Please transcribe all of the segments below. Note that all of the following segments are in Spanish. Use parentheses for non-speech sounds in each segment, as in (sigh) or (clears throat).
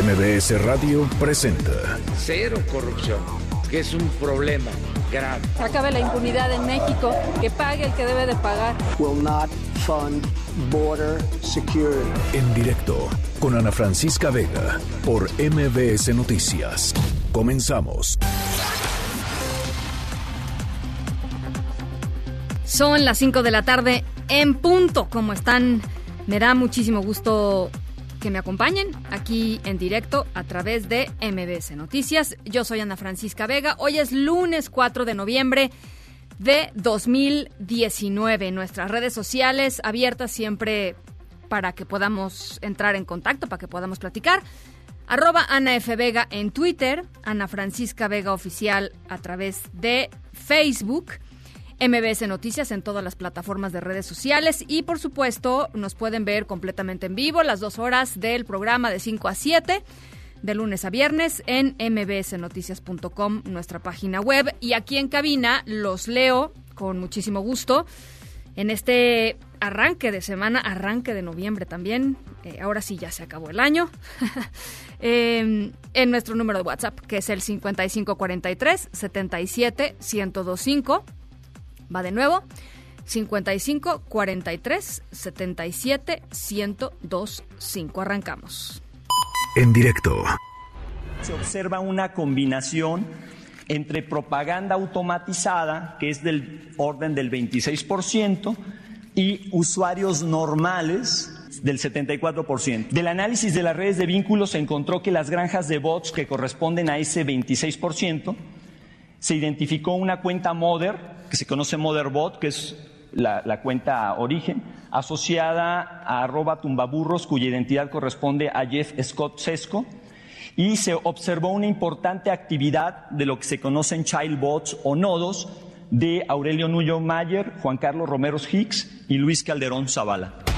MBS Radio presenta Cero corrupción, que es un problema grave. Acabe la impunidad en México, que pague el que debe de pagar. will not fund border security. en directo con Ana Francisca Vega por MBS Noticias. Comenzamos. Son las 5 de la tarde en punto. ¿Cómo están? Me da muchísimo gusto que me acompañen aquí en directo a través de MBS Noticias. Yo soy Ana Francisca Vega. Hoy es lunes 4 de noviembre de 2019. Nuestras redes sociales abiertas siempre para que podamos entrar en contacto, para que podamos platicar. Arroba Ana F. Vega en Twitter, Ana Francisca Vega Oficial a través de Facebook. MBS Noticias en todas las plataformas de redes sociales y por supuesto nos pueden ver completamente en vivo las dos horas del programa de 5 a 7 de lunes a viernes en mbsnoticias.com, nuestra página web y aquí en cabina los leo con muchísimo gusto en este arranque de semana, arranque de noviembre también. Eh, ahora sí ya se acabó el año. (laughs) Eh, en nuestro número de WhatsApp, que es el 5543 77 1025. Va de nuevo. 55 43 77 1025. Arrancamos. En directo Se observa una combinación entre propaganda automatizada, que es del orden del 26%, y usuarios normales del 74%. Del análisis de las redes de vínculos se encontró que las granjas de bots que corresponden a ese 26%, se identificó una cuenta Mother, que se conoce Motherbot, que es la, cuenta origen, asociada a arroba tumbaburros, cuya identidad corresponde a Jeff Scott Sesco, y se observó una importante actividad de lo que se conocen childbots o nodos de Aurelio Nuyo Mayer, Juan Carlos Romeros Hicks y Luis Calderón Zavala.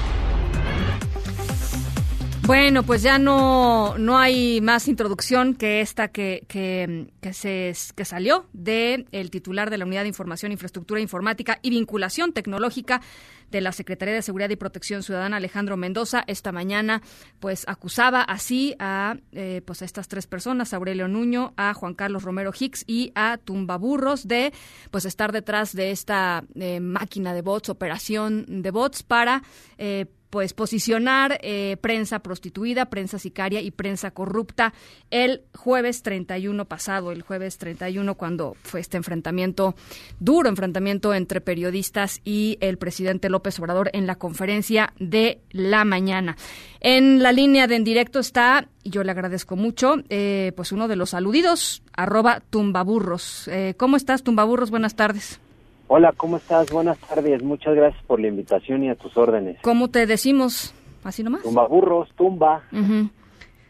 Bueno, pues ya no, no hay más introducción que esta que, que, que se, que salió de el titular de la Unidad de Información, Infraestructura Informática y Vinculación Tecnológica de la Secretaría de Seguridad y Protección Ciudadana, Alejandro Mendoza, esta mañana, pues acusaba así a, eh, pues a estas tres personas, a Aurelio Nuño, a Juan Carlos Romero Hicks y a Tumbaburros, de pues estar detrás de esta eh, máquina de bots, operación de bots para eh, pues posicionar eh, prensa prostituida, prensa sicaria y prensa corrupta el jueves 31 pasado, el jueves 31 cuando fue este enfrentamiento, duro enfrentamiento entre periodistas y el presidente López Obrador en la conferencia de la mañana. En la línea de en directo está, y yo le agradezco mucho, eh, pues uno de los aludidos, arroba tumbaburros. Eh, ¿Cómo estás, tumbaburros? Buenas tardes. Hola, ¿cómo estás? Buenas tardes. Muchas gracias por la invitación y a tus órdenes. ¿Cómo te decimos? ¿Así nomás? Tumba burros, tumba, Ujú.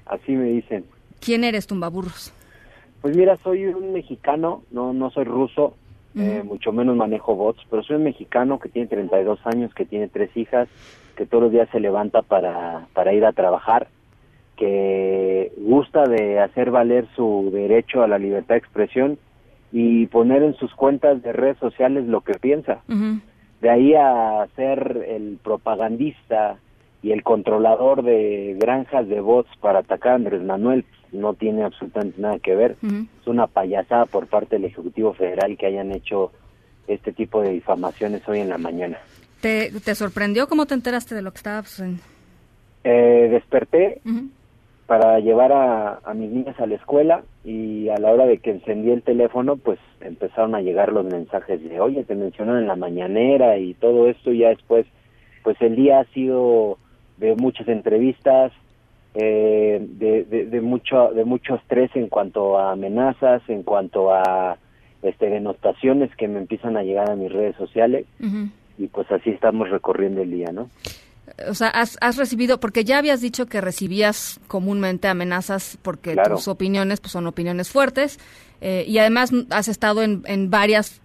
así me dicen. ¿Quién eres, tumbaburros? Pues mira, soy un mexicano, no no soy ruso, eh, mucho menos manejo bots, pero soy un mexicano que tiene 32 años, que tiene tres hijas, que todos los días se levanta para, para ir a trabajar, que gusta de hacer valer su derecho a la libertad de expresión y poner en sus cuentas de redes sociales lo que piensa. De ahí a ser el propagandista y el controlador de granjas de bots para atacar a Andrés Manuel no tiene absolutamente nada que ver. Es una payasada por parte del Ejecutivo Federal que hayan hecho este tipo de difamaciones hoy en la mañana. ¿Te, te sorprendió? ¿Cómo te enteraste de lo que estaba sucediendo? Eh, desperté. Para llevar a, a mis niñas a la escuela y a la hora de que encendí el teléfono pues empezaron a llegar los mensajes de oye te mencionan en la mañanera y todo esto y ya después pues el día ha sido de muchas entrevistas eh, de, de, de mucho de mucho estrés en cuanto a amenazas en cuanto a este denotaciones que me empiezan a llegar a mis redes sociales y pues así estamos recorriendo el día no O sea, has, has recibido, porque ya habías dicho que recibías comúnmente amenazas porque Claro. tus opiniones pues, son opiniones fuertes eh, y además has estado en, en varias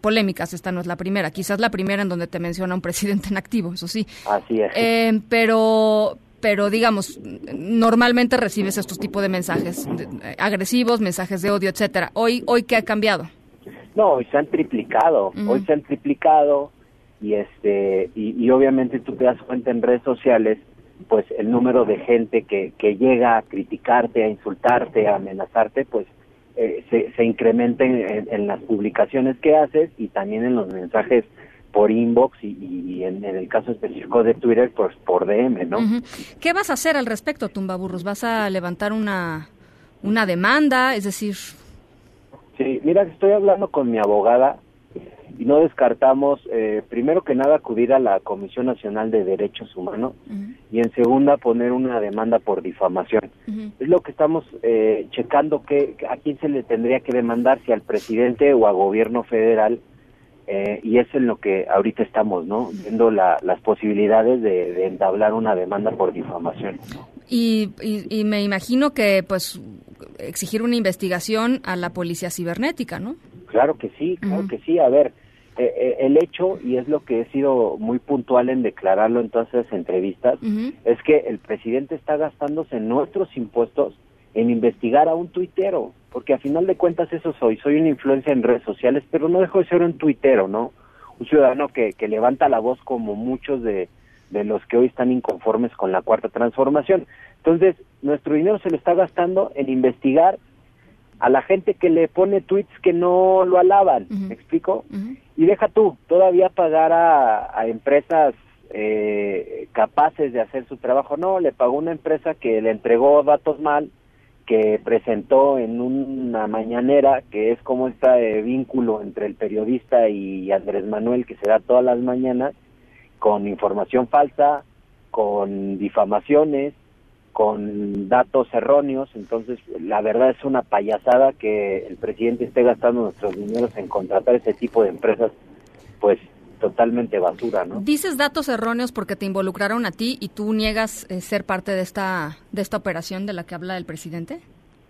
polémicas, esta no es la primera, quizás la primera en donde te menciona un (laughs) presidente en activo, eso sí. así es Eh, pero, pero digamos, normalmente recibes estos tipos de mensajes eh, agresivos, mensajes de odio, etcétera. Hoy, hoy qué ha cambiado. No, hoy se han triplicado, hoy se han triplicado y este y, y obviamente tú te das cuenta en redes sociales pues el número de gente que, que llega a criticarte, a insultarte, a amenazarte, pues eh, se, se incrementa en, las publicaciones que haces y también en los mensajes por inbox y, en, el caso específico de Twitter, pues por DM, ¿no? ¿Qué vas a hacer al respecto, Tumbaburros? ¿Vas a levantar una, una demanda? Es decir... Sí, mira, estoy hablando con mi abogada y no descartamos, eh, primero que nada, acudir a la Comisión Nacional de Derechos Humanos y en segunda poner una demanda por difamación. Es lo que estamos eh, checando que a quién se le tendría que demandar, si al presidente o al gobierno federal, eh, y es en lo que ahorita estamos, ¿no? Viendo las posibilidades de, entablar una demanda por difamación. Y, y, y me imagino que, pues, exigir una investigación a la policía cibernética, ¿no? Claro que sí, claro que sí. A ver, eh, eh, el hecho, y es lo que he sido muy puntual en declararlo en todas esas entrevistas, es que el presidente está gastándose nuestros impuestos en investigar a un tuitero, porque a final de cuentas eso soy, soy una influencia en redes sociales, pero no dejo de ser un tuitero, ¿no? Un ciudadano que, que levanta la voz como muchos de, de los que hoy están inconformes con la cuarta transformación. Entonces, nuestro dinero se lo está gastando en investigar a la gente que le pone tweets que no lo alaban, ¿me explico? Y deja tú, todavía pagar a, empresas eh, capaces de hacer su trabajo, no, le pagó una empresa que le entregó datos mal, que presentó en una mañanera, que es como este vínculo entre el periodista y Andrés Manuel que se da todas las mañanas, con información falsa, con difamaciones, con datos erróneos, entonces la verdad es una payasada que el presidente esté gastando nuestros dineros en contratar ese tipo de empresas, pues totalmente basura, ¿no? Dices datos erróneos porque te involucraron a ti y tú niegas eh, ser parte de esta de esta operación de la que habla el presidente.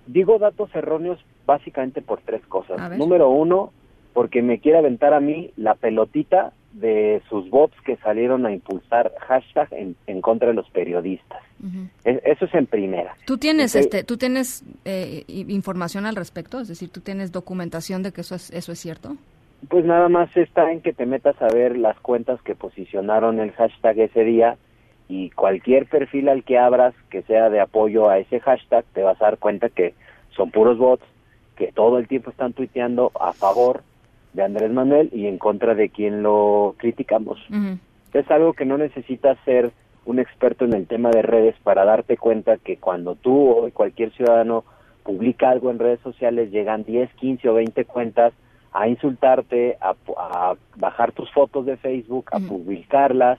Digo datos erróneos básicamente por tres cosas. Número uno, porque me quiere aventar a mí la pelotita de sus bots que salieron a impulsar hashtag en, en contra de los periodistas. eso es en primera. ¿Tú tienes, este, ¿tú tienes eh, información al respecto? Es decir, ¿tú tienes documentación de que eso es, eso es cierto? Pues nada más está en que te metas a ver las cuentas que posicionaron el hashtag ese día y cualquier perfil al que abras que sea de apoyo a ese hashtag te vas a dar cuenta que son puros bots que todo el tiempo están tuiteando a favor de Andrés Manuel y en contra de quien lo criticamos. Es algo que no necesitas ser un experto en el tema de redes para darte cuenta que cuando tú o cualquier ciudadano publica algo en redes sociales, llegan 10, 15 o 20 cuentas a insultarte, a, bajar tus fotos de Facebook, a publicarlas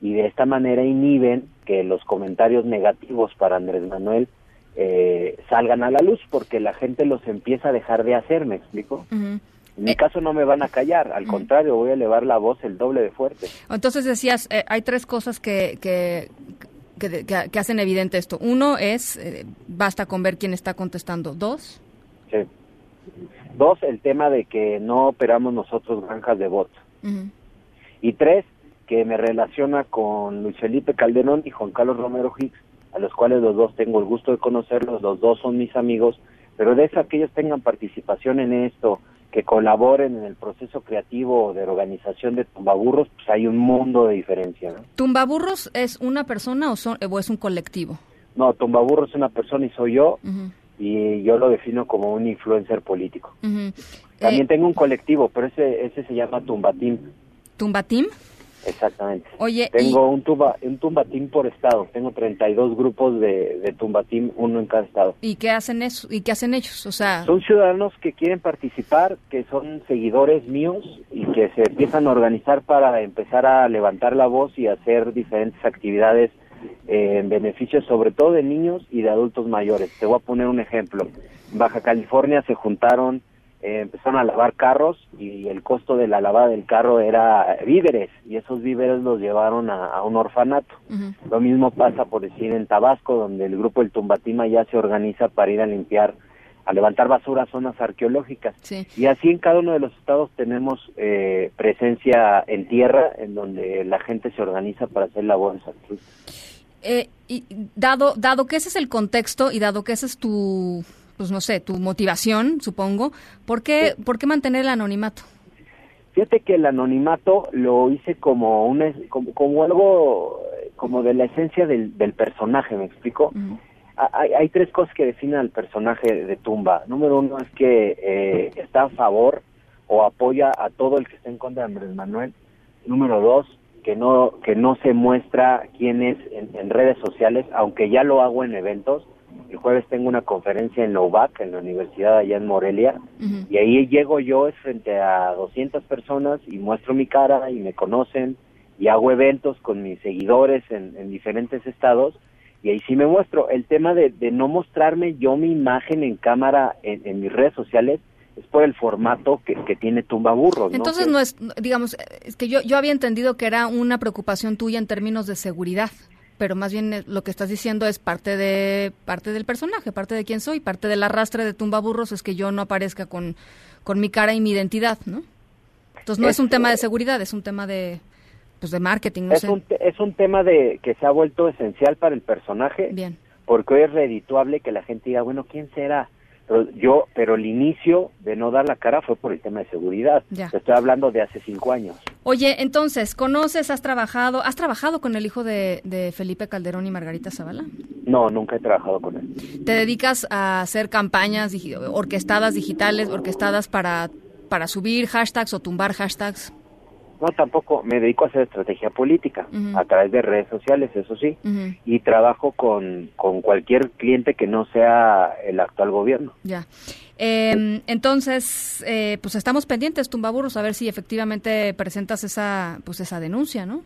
y de esta manera inhiben que los comentarios negativos para Andrés Manuel eh, salgan a la luz porque la gente los empieza a dejar de hacer, ¿me explico? En mi eh, caso no me van a callar, al contrario, voy a elevar la voz el doble de fuerte. Entonces decías, eh, hay tres cosas que, que, que, hacen evidente esto. Uno es, eh, basta con ver quién está contestando. Dos. Sí. Dos, el tema de que no operamos nosotros granjas de votos. Y tres, que me relaciona con Luis Felipe Calderón y Juan Carlos Romero Hicks, a los cuales los dos tengo el gusto de conocerlos, los dos son mis amigos, pero de eso que ellos tengan participación en esto, que colaboren en el proceso creativo de organización de Tumbaburros, pues hay un mundo de diferencia. ¿no? ¿Tumbaburros es una persona o, son, o es un colectivo? No, Tumbaburros es una persona y soy yo, y yo lo defino como un influencer político. También eh, tengo un colectivo, pero ese, ese se llama Tumbatim. ¿Tumbatim? Exactamente. Oye, tengo un tumba un tumbatín por estado. Tengo 32 grupos de, de tumbatín, uno en cada estado. ¿Y qué hacen eso? ¿Y qué hacen ellos? O sea, son ciudadanos que quieren participar, que son seguidores míos y que se empiezan a organizar para empezar a levantar la voz y hacer diferentes actividades eh, en beneficio sobre todo de niños y de adultos mayores. Te voy a poner un ejemplo. En Baja California se juntaron eh, empezaron a lavar carros y el costo de la lavada del carro era víveres y esos víveres los llevaron a, un orfanato. Lo mismo pasa por decir en Tabasco, donde el grupo El Tumbatima ya se organiza para ir a limpiar, a levantar basura a zonas arqueológicas. Y así en cada uno de los estados tenemos eh, presencia en tierra, en donde la gente se organiza para hacer labores eh, y dado, dado que ese es el contexto y dado que ese es tu pues no sé, tu motivación, supongo. ¿Por qué, ¿por qué mantener el anonimato? Fíjate que el anonimato lo hice como, un, como, algo como de la esencia del, del personaje, ¿me explico? hay, hay, tres cosas que definen al personaje de Tumba. Número uno es que eh, está a favor o apoya a todo el que está en contra de Andrés Manuel. Número dos, que no que no se muestra quién es en, redes sociales, aunque ya lo hago en eventos. El jueves tengo una conferencia en Lovac, en la universidad allá en Morelia, y ahí llego yo frente a 200 personas y muestro mi cara y me conocen y hago eventos con mis seguidores en, diferentes estados y ahí sí me muestro. El tema de, no mostrarme yo mi imagen en cámara en mis redes sociales es por el formato que, que tiene Tumbaburros. Entonces ¿no? no es, digamos, es que yo, yo había entendido que era una preocupación tuya en términos de seguridad, pero más bien eh, lo que estás diciendo es parte de parte del personaje, parte de quién soy, parte del arrastre de Tumbaburros es que yo no aparezca con, con mi cara y mi identidad, ¿no? Entonces no es, un tema de seguridad, es un tema de pues de marketing, no es sé. Un, es un tema de que se ha vuelto esencial para el personaje. Bien. Porque hoy es redituable que la gente diga, bueno, ¿quién será? Pero yo, pero el inicio de no dar la cara fue por el tema de seguridad. Estoy hablando de hace cinco años. Oye, entonces, ¿conoces, has trabajado, has trabajado con el hijo de, de Felipe Calderón y Margarita Zavala? No, nunca he trabajado con él. ¿Te dedicas a hacer campañas orquestadas digitales, orquestadas para, para subir hashtags o tumbar hashtags? No, tampoco. Me dedico a hacer estrategia política a través de redes sociales, eso sí. Y trabajo con, con cualquier cliente que no sea el actual gobierno. Ya. Eh, entonces, eh, pues estamos pendientes, Tumbaburros, a ver si efectivamente presentas esa, pues esa denuncia, ¿no?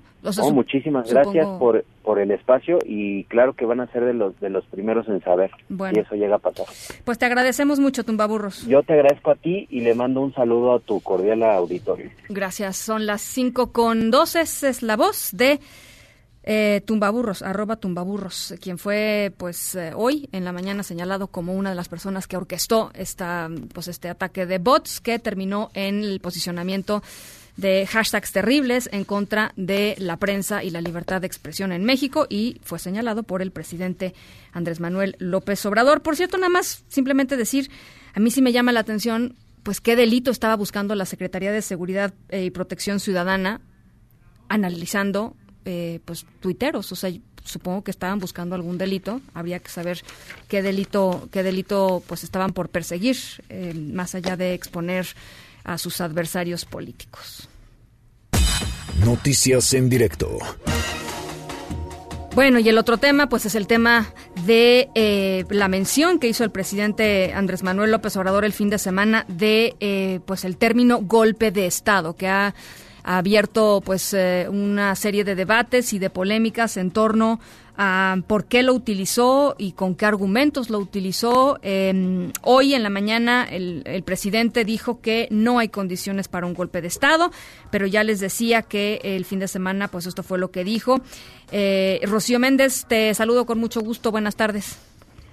muchísimas gracias por, por el espacio y claro que van a ser de los de los primeros en saber si eso llega a pasar. Pues te agradecemos mucho, Tumbaburros. Yo te agradezco a ti y le mando un saludo a tu cordial auditorio. Gracias. Son las cinco con 12, es la voz de eh, tumbaburros, arroba tumbaburros, quien fue pues eh, hoy en la mañana señalado como una de las personas que orquestó esta, pues, este ataque de bots que terminó en el posicionamiento de hashtags terribles en contra de la prensa y la libertad de expresión en México y fue señalado por el presidente Andrés Manuel López Obrador. Por cierto, nada más simplemente decir, a mí sí me llama la atención pues qué delito estaba buscando la Secretaría de Seguridad eh, y Protección Ciudadana analizando eh, pues tuiteros, o sea, supongo que estaban buscando algún delito, habría que saber qué delito, qué delito pues estaban por perseguir, eh, más allá de exponer a sus adversarios políticos. Noticias en directo. Bueno, y el otro tema, pues es el tema de eh, la mención que hizo el presidente Andrés Manuel López Obrador el fin de semana de, pues el término golpe de Estado, que ha ha abierto pues eh, una serie de debates y de polémicas en torno a por qué lo utilizó y con qué argumentos lo utilizó. Em, hoy en la mañana el, presidente dijo que no hay condiciones para un golpe de Estado, pero ya les decía que el fin de semana pues esto fue lo que dijo. Eh, Rocío Méndez, te saludo con mucho gusto. Buenas tardes.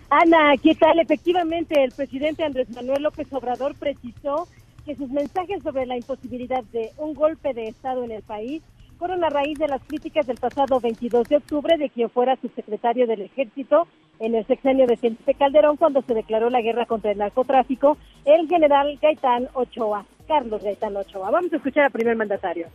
Ana, ¿qué tal? Efectivamente, el presidente Andrés Manuel López Obrador precisó que sus mensajes sobre la imposibilidad de un golpe de Estado en el país fueron a raíz de las críticas del pasado 22 de octubre de quien fuera subsecretario del Ejército en el sexenio de Felipe Calderón cuando se declaró la guerra contra el narcotráfico, el general Gaitán Ochoa, Carlos Gaitán Ochoa. Vamos a escuchar al primer mandatario.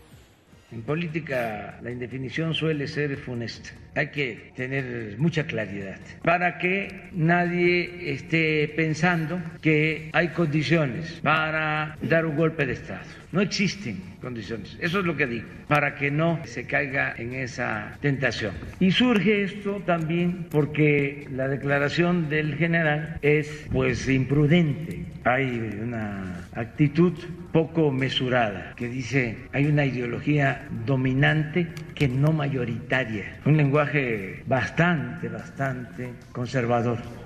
En política la indefinición suele ser funesta. Hay que tener mucha claridad para que nadie esté pensando que hay condiciones para dar un golpe de Estado. No existen condiciones. Eso es lo que digo, para que no se caiga en esa tentación. Y surge esto también porque la declaración del general es pues imprudente. Hay una actitud poco mesurada que dice hay una ideología dominante que no mayoritaria. Un lenguaje bastante, bastante conservador.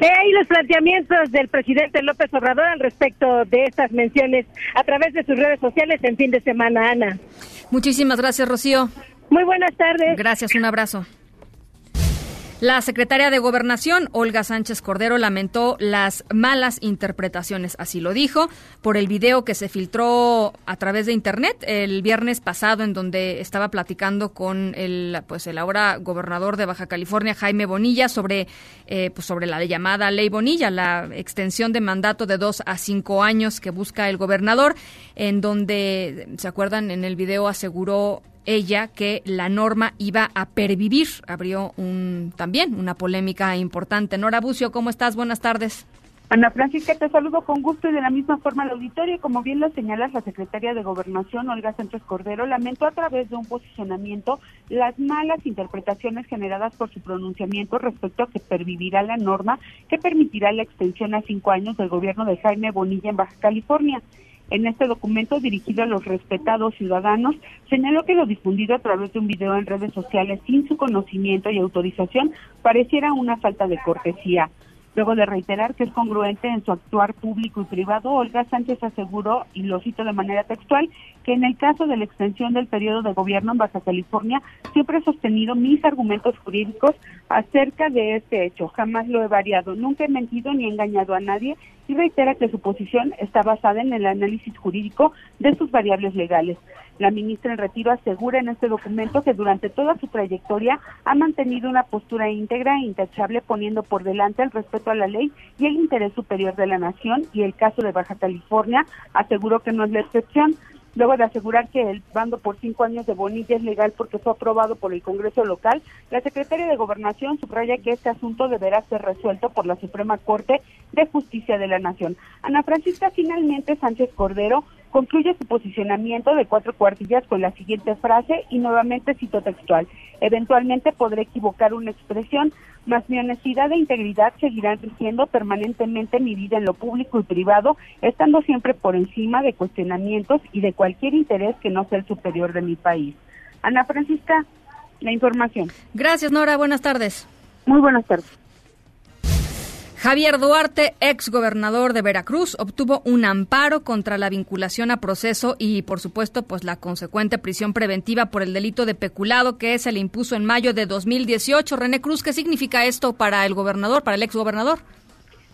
He ahí los planteamientos del presidente López Obrador al respecto de estas menciones a través de sus redes sociales en fin de semana, Ana. Muchísimas gracias, Rocío. Muy buenas tardes. Gracias, un abrazo. La secretaria de Gobernación, Olga Sánchez Cordero, lamentó las malas interpretaciones, así lo dijo, por el video que se filtró a través de Internet el viernes pasado, en donde estaba platicando con el, pues, el ahora gobernador de Baja California, Jaime Bonilla, sobre, eh, pues, sobre la llamada Ley Bonilla, la extensión de mandato de dos a cinco años que busca el gobernador, en donde, ¿se acuerdan? En el video aseguró ella que la norma iba a pervivir. Abrió un, también una polémica importante. Nora Bucio, ¿cómo estás? Buenas tardes. Ana Francisca, te saludo con gusto y de la misma forma al auditorio. Como bien lo señalas, la secretaria de Gobernación, Olga Sánchez Cordero, lamentó a través de un posicionamiento las malas interpretaciones generadas por su pronunciamiento respecto a que pervivirá la norma que permitirá la extensión a cinco años del gobierno de Jaime Bonilla en Baja California. En este documento dirigido a los respetados ciudadanos, señaló que lo difundido a través de un video en redes sociales sin su conocimiento y autorización pareciera una falta de cortesía. Luego de reiterar que es congruente en su actuar público y privado, Olga Sánchez aseguró, y lo cito de manera textual, que en el caso de la extensión del periodo de gobierno en Baja California, siempre he sostenido mis argumentos jurídicos acerca de este hecho. Jamás lo he variado, nunca he mentido ni engañado a nadie y reitera que su posición está basada en el análisis jurídico de sus variables legales. La ministra en retiro asegura en este documento que durante toda su trayectoria ha mantenido una postura íntegra e intachable poniendo por delante el respeto a la ley y el interés superior de la nación y el caso de Baja California aseguró que no es la excepción luego de asegurar que el bando por cinco años de Bonilla es legal porque fue aprobado por el Congreso local, la secretaria de Gobernación subraya que este asunto deberá ser resuelto por la Suprema Corte de Justicia de la Nación. Ana Francisca, finalmente Sánchez Cordero concluye su posicionamiento de cuatro cuartillas con la siguiente frase y nuevamente cito textual. Eventualmente podré equivocar una expresión, mas mi honestidad e integridad seguirán rigiendo permanentemente mi vida en lo público y privado, estando siempre por encima de cuestionamientos y de cualquier interés que no sea el superior de mi país. Ana Francisca, la información. Gracias, Nora. Buenas tardes. Muy buenas tardes. Javier Duarte, ex gobernador de Veracruz, obtuvo un amparo contra la vinculación a proceso y, por supuesto, pues la consecuente prisión preventiva por el delito de peculado que se le impuso en mayo de 2018. René Cruz, ¿qué significa esto para el gobernador, para el ex gobernador?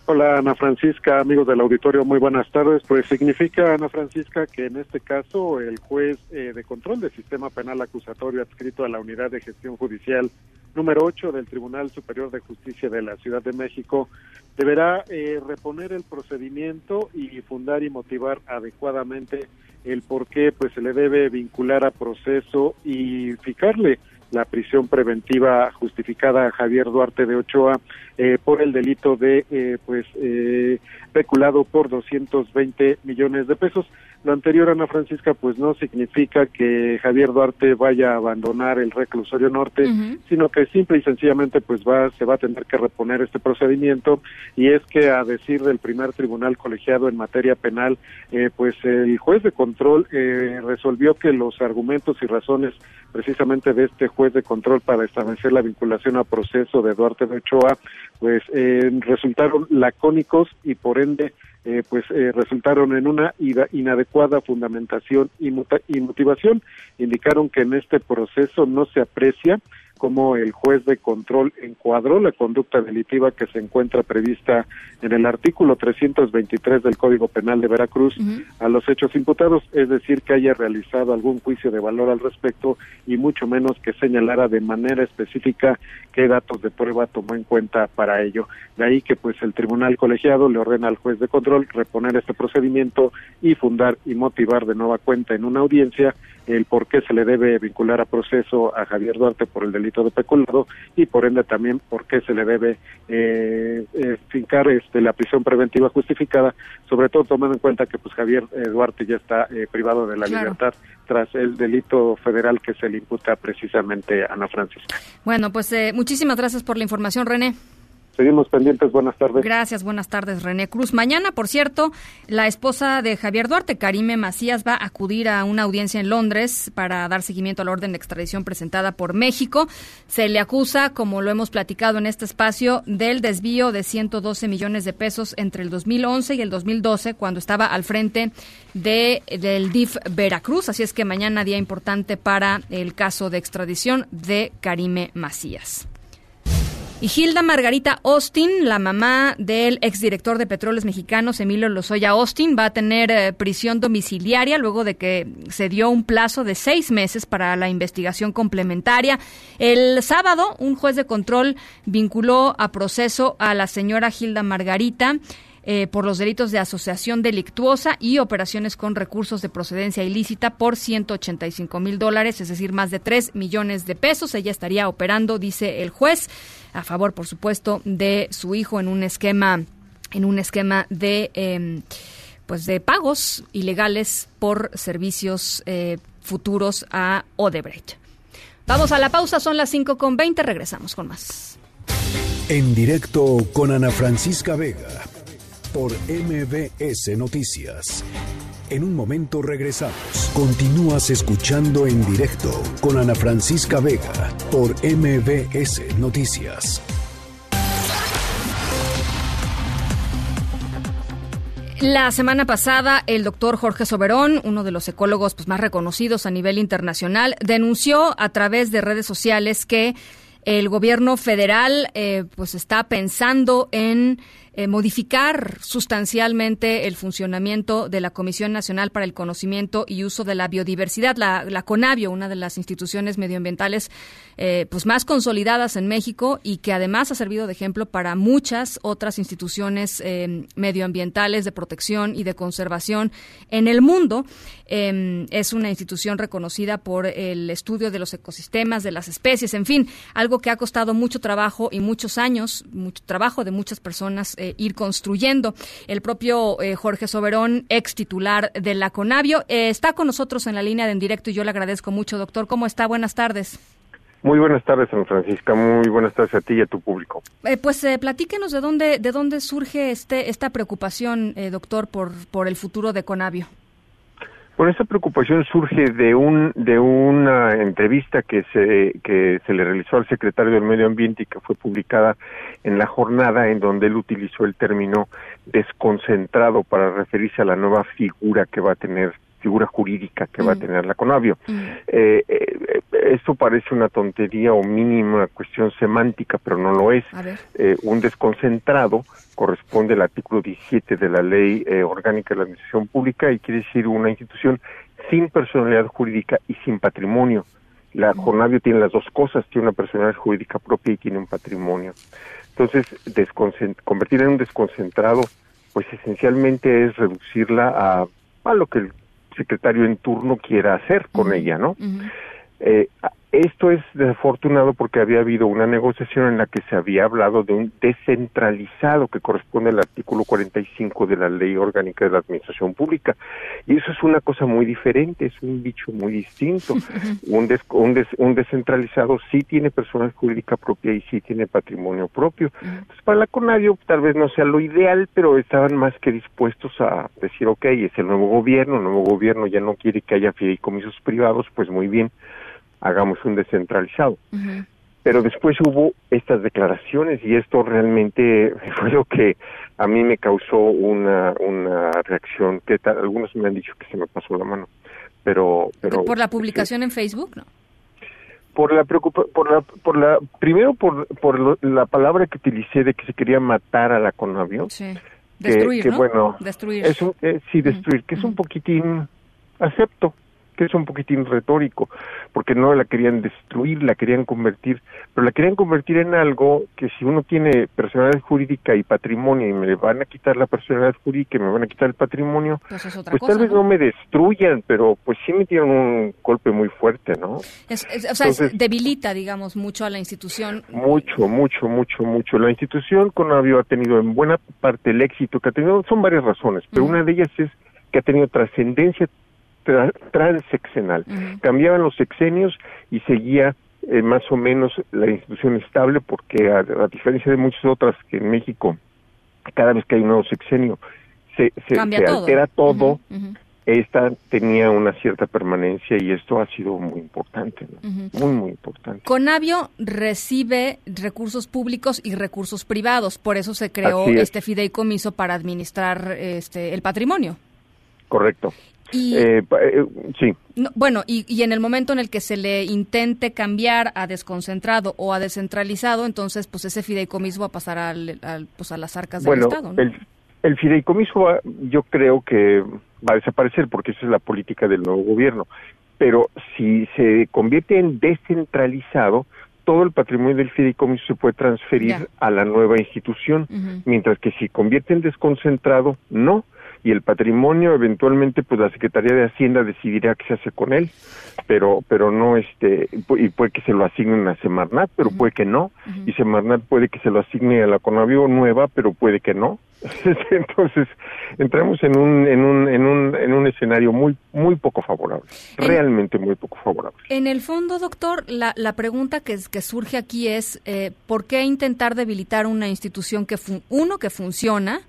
Hola Ana Francisca, amigos del auditorio, muy buenas tardes. Pues significa, Ana Francisca, que en este caso el juez eh, de control del sistema penal acusatorio adscrito a la unidad de gestión judicial número 8 del Tribunal Superior de Justicia de la Ciudad de México deberá eh, reponer el procedimiento y fundar y motivar adecuadamente el por qué pues se le debe vincular a proceso y fijarle la prisión preventiva justificada a Javier Duarte de Ochoa eh, por el delito de eh, pues eh, peculado por 220 millones de pesos. Lo anterior, Ana Francisca, pues no significa que Javier Duarte vaya a abandonar el reclusorio norte, sino que simple y sencillamente pues va se va a tener que reponer este procedimiento. Y es que a decir del primer tribunal colegiado en materia penal, eh, pues el juez de control eh, resolvió que los argumentos y razones precisamente de este juez de control para establecer la vinculación a proceso de Duarte de Ochoa, pues eh, resultaron lacónicos y por ende eh, pues eh, resultaron en una inadecuada fundamentación y, y motivación. Indicaron que en este proceso no se aprecia cómo el juez de control encuadró la conducta delitiva que se encuentra prevista en el artículo 323 del Código Penal de Veracruz a los hechos imputados, es decir, que haya realizado algún juicio de valor al respecto y mucho menos que señalara de manera específica qué datos de prueba tomó en cuenta para ello. De ahí que pues el tribunal colegiado le ordena al juez de control reponer este procedimiento y fundar y motivar de nueva cuenta en una audiencia el por qué se le debe vincular a proceso a Javier Duarte por el delito de peculado y por ende también por qué se le debe eh, eh, fincar este, la prisión preventiva justificada, sobre todo tomando en cuenta que pues Javier eh, Duarte ya está eh, privado de la libertad tras el delito federal que se le imputa precisamente a Ana Francisca. Bueno, pues muchísimas gracias por la información, René. Seguimos pendientes. Buenas tardes. Gracias. Buenas tardes, René Cruz. Mañana, por cierto, la esposa de Javier Duarte, Karime Macías, va a acudir a una audiencia en Londres para dar seguimiento a la orden de extradición presentada por México. Se le acusa, como lo hemos platicado en este espacio, del desvío de 112 millones de pesos entre el 2011 y el 2012, cuando estaba al frente de, del DIF Veracruz. Así es que mañana día importante para el caso de extradición de Karime Macías. Y Hilda Margarita Austin, la mamá del exdirector de Petróleos Mexicanos, Emilio Lozoya Austin, va a tener eh, prisión domiciliaria luego de que se dio un plazo de seis meses para la investigación complementaria. El sábado, un juez de control vinculó a proceso a la señora Hilda Margarita eh, por los delitos de asociación delictuosa y operaciones con recursos de procedencia ilícita por 185 mil dólares, es decir, más de 3 millones de pesos. Ella estaría operando, dice el juez, a favor, por supuesto, de su hijo en un esquema, en un esquema de, em, pues de pagos ilegales por servicios eh, futuros a Odebrecht. Vamos a la pausa, son las 5 con 20, regresamos con más. En directo con Ana Francisca Vega por MBS Noticias. En un momento regresamos. Continúas escuchando en directo con Ana Francisca Vega por MBS Noticias. La semana pasada, el doctor Jorge Soberón, uno de los ecólogos pues, más reconocidos a nivel internacional, denunció a través de redes sociales que el gobierno federal eh, pues está pensando en eh, modificar sustancialmente el funcionamiento de la Comisión Nacional para el Conocimiento y Uso de la Biodiversidad, la, la CONABIO, una de las instituciones medioambientales eh, pues más consolidadas en México y que además ha servido de ejemplo para muchas otras instituciones eh, medioambientales de protección y de conservación en el mundo. Em, es una institución reconocida por el estudio de los ecosistemas, de las especies, en fin, algo que ha costado mucho trabajo y muchos años, mucho trabajo de muchas personas eh, ir construyendo. El propio eh, Jorge Soberón, ex titular de la CONAVIO, eh, está con nosotros en la línea de en directo y yo le agradezco mucho, doctor. ¿Cómo está? Buenas tardes. Muy buenas tardes, San Francisca. Muy buenas tardes a ti y a tu público. pues platíquenos de dónde de dónde surge este esta preocupación, doctor, por por el futuro de Conavio. Bueno, esta preocupación surge de un de una entrevista que se que se le realizó al secretario del Medio Ambiente y que fue publicada en la jornada en donde él utilizó el término desconcentrado para referirse a la nueva figura que va a tener figura jurídica que va a mm. tener la Conavio. Mm. Eh, eh, esto parece una tontería o mínima cuestión semántica, pero no lo es. Eh, un desconcentrado corresponde al artículo 17 de la Ley eh, Orgánica de la Administración Pública y quiere decir una institución sin personalidad jurídica y sin patrimonio. La Conavio tiene las dos cosas, tiene una personalidad jurídica propia y tiene un patrimonio. Entonces, convertirla en un desconcentrado, pues esencialmente es reducirla a, a lo que el secretario en turno quiera hacer con ella, ¿no? eh, esto es desafortunado porque había habido una negociación en la que se había hablado de un descentralizado que corresponde al artículo 45 de la Ley Orgánica de la Administración Pública. Y eso es una cosa muy diferente, es un bicho muy distinto. (laughs) un, un, descentralizado sí tiene personal jurídica propia y sí tiene patrimonio propio. Entonces, para la CONADIO tal vez no sea lo ideal, pero estaban más que dispuestos a decir, ok, es el nuevo gobierno, el nuevo gobierno ya no quiere que haya fideicomisos privados, pues muy bien hagamos un descentralizado. Pero después hubo estas declaraciones y esto realmente (laughs) fue lo que a mí me causó una, una reacción que algunos me han dicho que se me pasó la mano. Pero, pero por la publicación en Facebook, ¿no? Por la preocupa por la por la primero por por la palabra que utilicé de que se quería matar a la Conavio. Sí. Destruir, que, bueno, destruir. Es eh, sí, destruir, que es un poquitín acepto, que es un poquitín retórico, porque no la querían destruir, la querían convertir, pero la querían convertir en algo que si uno tiene personalidad jurídica y patrimonio y me van a quitar la personalidad jurídica y me van a quitar el patrimonio, pues, pues tal vez ¿no? me destruyan, pero pues sí me dieron un golpe muy fuerte, ¿no? o sea, debilita, digamos, mucho a la institución. Mucho, mucho, mucho, mucho. La institución con ha tenido en buena parte el éxito que ha tenido, son varias razones, pero una de ellas es que ha tenido trascendencia transeccional. Cambiaban los sexenios y seguía eh, más o menos la institución estable porque a, diferencia de muchas otras que en México cada vez que hay un nuevo sexenio se, se, altera todo, esta tenía una cierta permanencia y esto ha sido muy importante, muy, muy importante. Conavio recibe recursos públicos y recursos privados, por eso se creó este fideicomiso para administrar este el patrimonio. Correcto. Y, eh, eh, sí. bueno, y, en el momento en el que se le intente cambiar a desconcentrado o a descentralizado, entonces pues ese fideicomiso va a pasar al, pues a las arcas del Estado. El, el fideicomiso yo creo que va a desaparecer porque esa es la política del nuevo gobierno. Pero si se convierte en descentralizado, todo el patrimonio del fideicomiso se puede transferir a la nueva institución, mientras que si convierte en desconcentrado, no y el patrimonio eventualmente pues la Secretaría de Hacienda decidirá qué se hace con él, pero pero no este y puede que se lo asignen a Semarnat, pero puede que no, y Semarnat puede que se lo asigne a la Conavio nueva, pero puede que no. (laughs) Entonces, entramos en un en un en un en un escenario muy muy poco favorable, realmente muy poco favorable. En el fondo, doctor, la, la pregunta que, que surge aquí es eh, ¿por qué intentar debilitar una institución que uno que funciona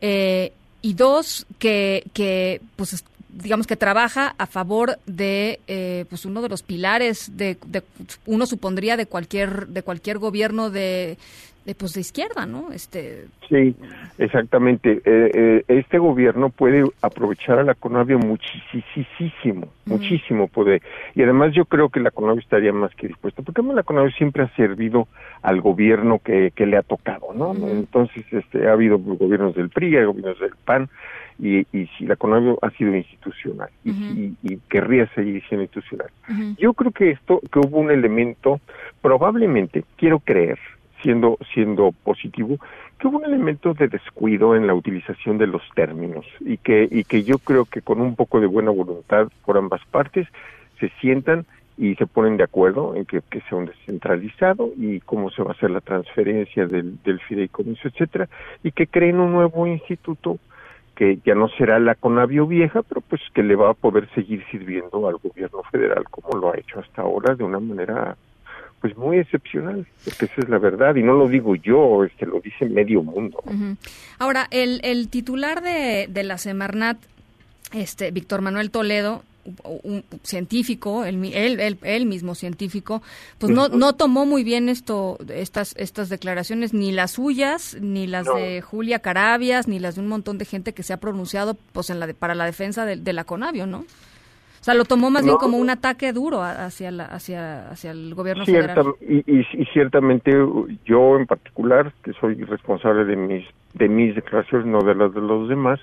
eh, y dos, que, que pues digamos que trabaja a favor de eh, pues uno de los pilares de, de, uno supondría de cualquier de cualquier gobierno de, de pues de izquierda, ¿no? Este Sí, exactamente. Eh, eh, este gobierno puede aprovechar a la Conavio muchísimo, muchísimo poder. Y además yo creo que la Conavio estaría más que dispuesta, porque la Conavio siempre ha servido al gobierno que, que le ha tocado, ¿no? Entonces, este, ha habido gobiernos del PRI, hay gobiernos del PAN, y, y si la Conavio ha sido institucional y, y, querría seguir siendo institucional. Yo creo que esto, que hubo un elemento, probablemente, quiero creer, siendo, siendo positivo, que hubo un elemento de descuido en la utilización de los términos y que, y que yo creo que con un poco de buena voluntad por ambas partes se sientan y se ponen de acuerdo en que, que sea un descentralizado y cómo se va a hacer la transferencia del, del fideicomiso, etcétera, y que creen un nuevo instituto que ya no será la Conavio vieja, pero pues que le va a poder seguir sirviendo al gobierno federal como lo ha hecho hasta ahora de una manera pues muy excepcional, porque esa es la verdad, y no lo digo yo, es que lo dice medio mundo. Ahora, el, el titular de, de la Semarnat, este Víctor Manuel Toledo, un científico, él, él, él, mismo científico, pues no, no tomó muy bien esto, estas, estas declaraciones, ni las suyas, ni las de Julia Carabias, ni las de un montón de gente que se ha pronunciado pues en la para la defensa de, de la Conavio, ¿no? O sea, lo tomó más bien como un ataque duro hacia la, hacia, hacia el gobierno federal. Y, y, ciertamente yo en particular, que soy responsable de mis, de mis declaraciones, no de las de los demás,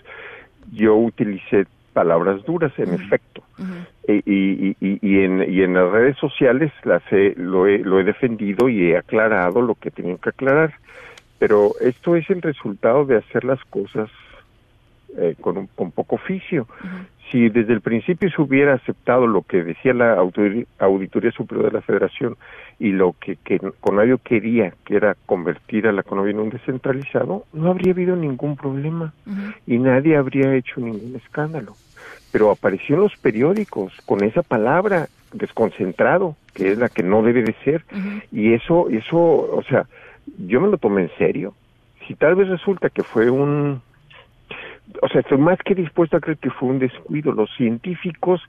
yo utilicé palabras duras, en efecto. E, y, y, y, en, y en las redes sociales las he, lo, he, lo he defendido y he aclarado lo que tenía que aclarar. Pero esto es el resultado de hacer las cosas eh, con, un, con poco oficio si desde el principio se hubiera aceptado lo que decía la Auditoría Superior de la Federación y lo que, que Conavio quería, que era convertir a la Conavio en un descentralizado, no habría habido ningún problema y nadie habría hecho ningún escándalo. Pero apareció en los periódicos con esa palabra desconcentrado, que es la que no debe de ser, y eso, eso, o sea, yo me lo tomé en serio. Si tal vez resulta que fue un o sea, estoy más que dispuesto a creer que fue un descuido. Los científicos,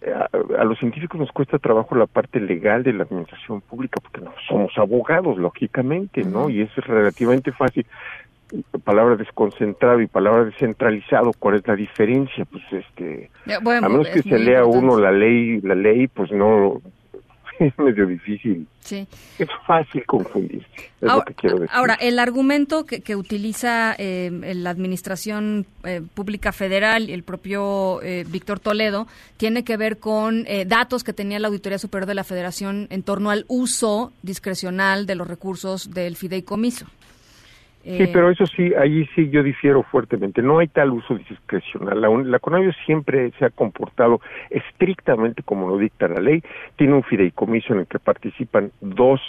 eh, a, los científicos nos cuesta trabajo la parte legal de la administración pública, porque no somos abogados, lógicamente, ¿no? Y es relativamente fácil. Palabra desconcentrado y palabra descentralizado, ¿cuál es la diferencia? Pues este, a menos que se lea uno la ley, la ley, pues no, (laughs) es medio difícil. Sí. Es fácil confundirse, es ahora, lo que quiero decir. Ahora, el argumento que, que utiliza eh, la Administración eh, Pública Federal y el propio eh, Víctor Toledo tiene que ver con eh, datos que tenía la Auditoría Superior de la Federación en torno al uso discrecional de los recursos del fideicomiso. Sí, eh, pero eso sí, allí sí yo difiero fuertemente. No hay tal uso discrecional. La, la CONAVIO siempre se ha comportado estrictamente como lo dicta la ley. Tiene un fideicomiso en el que participan dos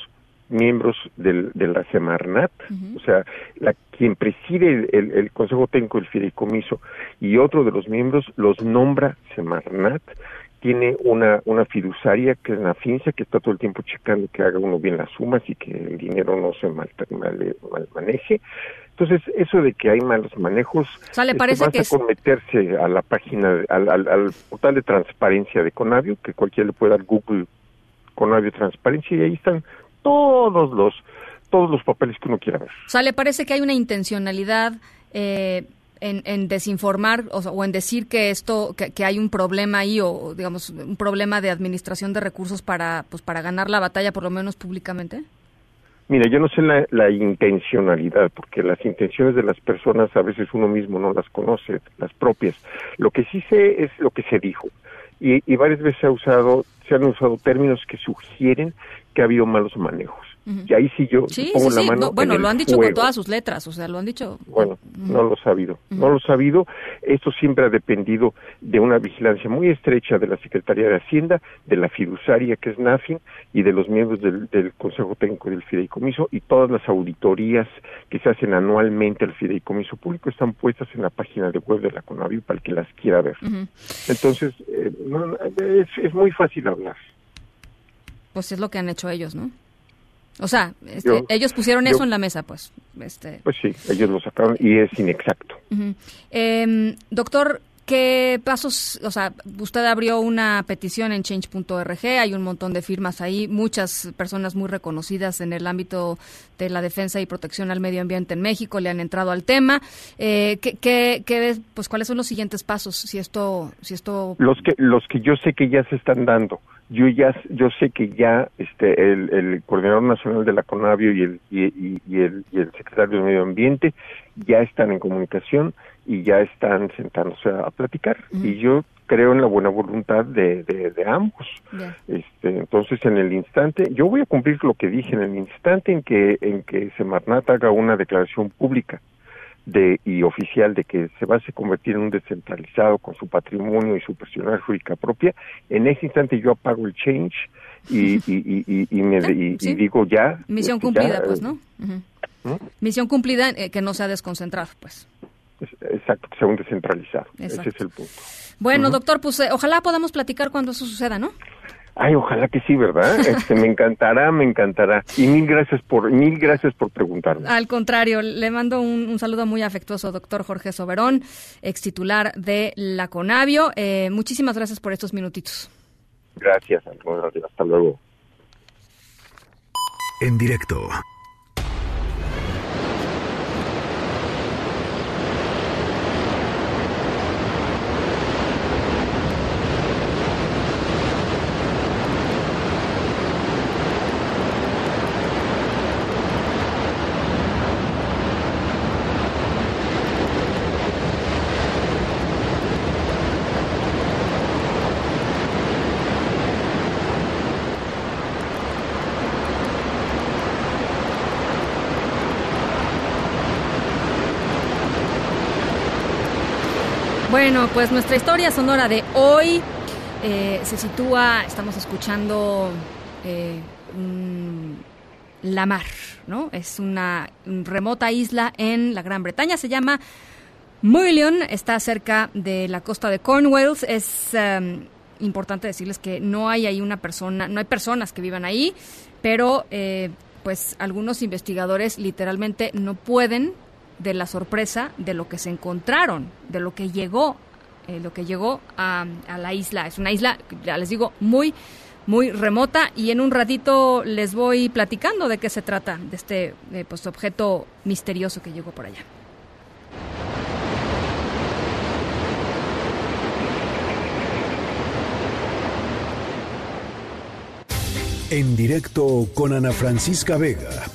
miembros del, de la Semarnat, o sea, la, quien preside el, el, Consejo Técnico del Fideicomiso y otro de los miembros los nombra Semarnat tiene una, una fiduciaria que es una fincia que está todo el tiempo checando que haga uno bien las sumas y que el dinero no se mal, mal, mal maneje. Entonces, eso de que hay malos manejos, o sea, ¿le parece que con meterse a la página, al, al, al, portal de transparencia de Conavio, que cualquiera le puede dar Google Conavio Transparencia, y ahí están todos los todos los papeles que uno quiera ver. O sea, ¿le parece que hay una intencionalidad eh, en, desinformar o, en decir que esto que, hay un problema ahí o digamos un problema de administración de recursos para pues para ganar la batalla por lo menos públicamente Mira, yo no sé la, la, intencionalidad, porque las intenciones de las personas a veces uno mismo no las conoce, las propias. Lo que sí sé es lo que se dijo. y, y varias veces se ha usado, se han usado términos que sugieren que ha habido malos manejos. Y ahí sí yo pongo la mano. bueno, lo han dicho con todas sus letras, o sea, lo han dicho. Bueno, no lo he sabido, no lo he sabido. Esto siempre ha dependido de una vigilancia muy estrecha de la Secretaría de Hacienda, de la fiduciaria que es NAFIN y de los miembros del, Consejo Técnico del Fideicomiso y todas las auditorías que se hacen anualmente al Fideicomiso Público están puestas en la página de web de la CONAVI para el que las quiera ver. Entonces, eh, es, es muy fácil hablar. Pues es lo que han hecho ellos, ¿no? O sea, este, ellos pusieron eso en la mesa, pues. Este. Pues sí, ellos lo sacaron y es inexacto. Em, doctor, ¿qué pasos? O sea, usted abrió una petición en change.org, hay un montón de firmas ahí, muchas personas muy reconocidas en el ámbito de la defensa y protección al medio ambiente en México le han entrado al tema. Eh, ¿qué, qué, pues, ¿Cuáles son los siguientes pasos? Si esto, si esto. Los que, los que yo sé que ya se están dando yo ya yo sé que ya este el, coordinador nacional de la CONAVIO y el y, el, y el secretario de Medio Ambiente ya están en comunicación y ya están sentándose a, platicar. Y yo creo en la buena voluntad de, de, ambos. Este entonces en el instante yo voy a cumplir lo que dije en el instante en que en que Semarnat haga una declaración pública de, y oficial de que se va a convertir en un descentralizado con su patrimonio y su personalidad jurídica propia, en ese instante yo apago el change y, y, y, me, digo ya. Misión este, cumplida, pues, ¿no? Misión cumplida eh, que no sea desconcentrado, pues. Exacto, que sea un descentralizado. Ese es el punto. Bueno, doctor, pues eh, ojalá podamos platicar cuando eso suceda, ¿no? Ay, ojalá que sí, ¿verdad? (laughs) Este, me encantará, me encantará. Y mil gracias por, mil gracias por preguntarme. Al contrario, le mando un, saludo muy afectuoso, doctor Jorge Soberón, ex titular de la Conavio. Eh, muchísimas gracias por estos minutitos. Gracias, hasta luego. En directo. Bueno, pues nuestra historia sonora de hoy eh, se sitúa, estamos escuchando eh, La Mar, ¿no? Es una remota isla en la Gran Bretaña, se llama Mullion, está cerca de la costa de Cornwall, es em, importante decirles que no hay ahí una persona, no hay personas que vivan ahí, pero eh, pues algunos investigadores literalmente no pueden de la sorpresa de lo que se encontraron, de lo que llegó, eh, lo que llegó a, la isla. Es una isla, ya les digo, muy, muy remota y en un ratito les voy platicando de qué se trata, de este eh, pues, objeto misterioso que llegó por allá. En directo con Ana Francisca Vega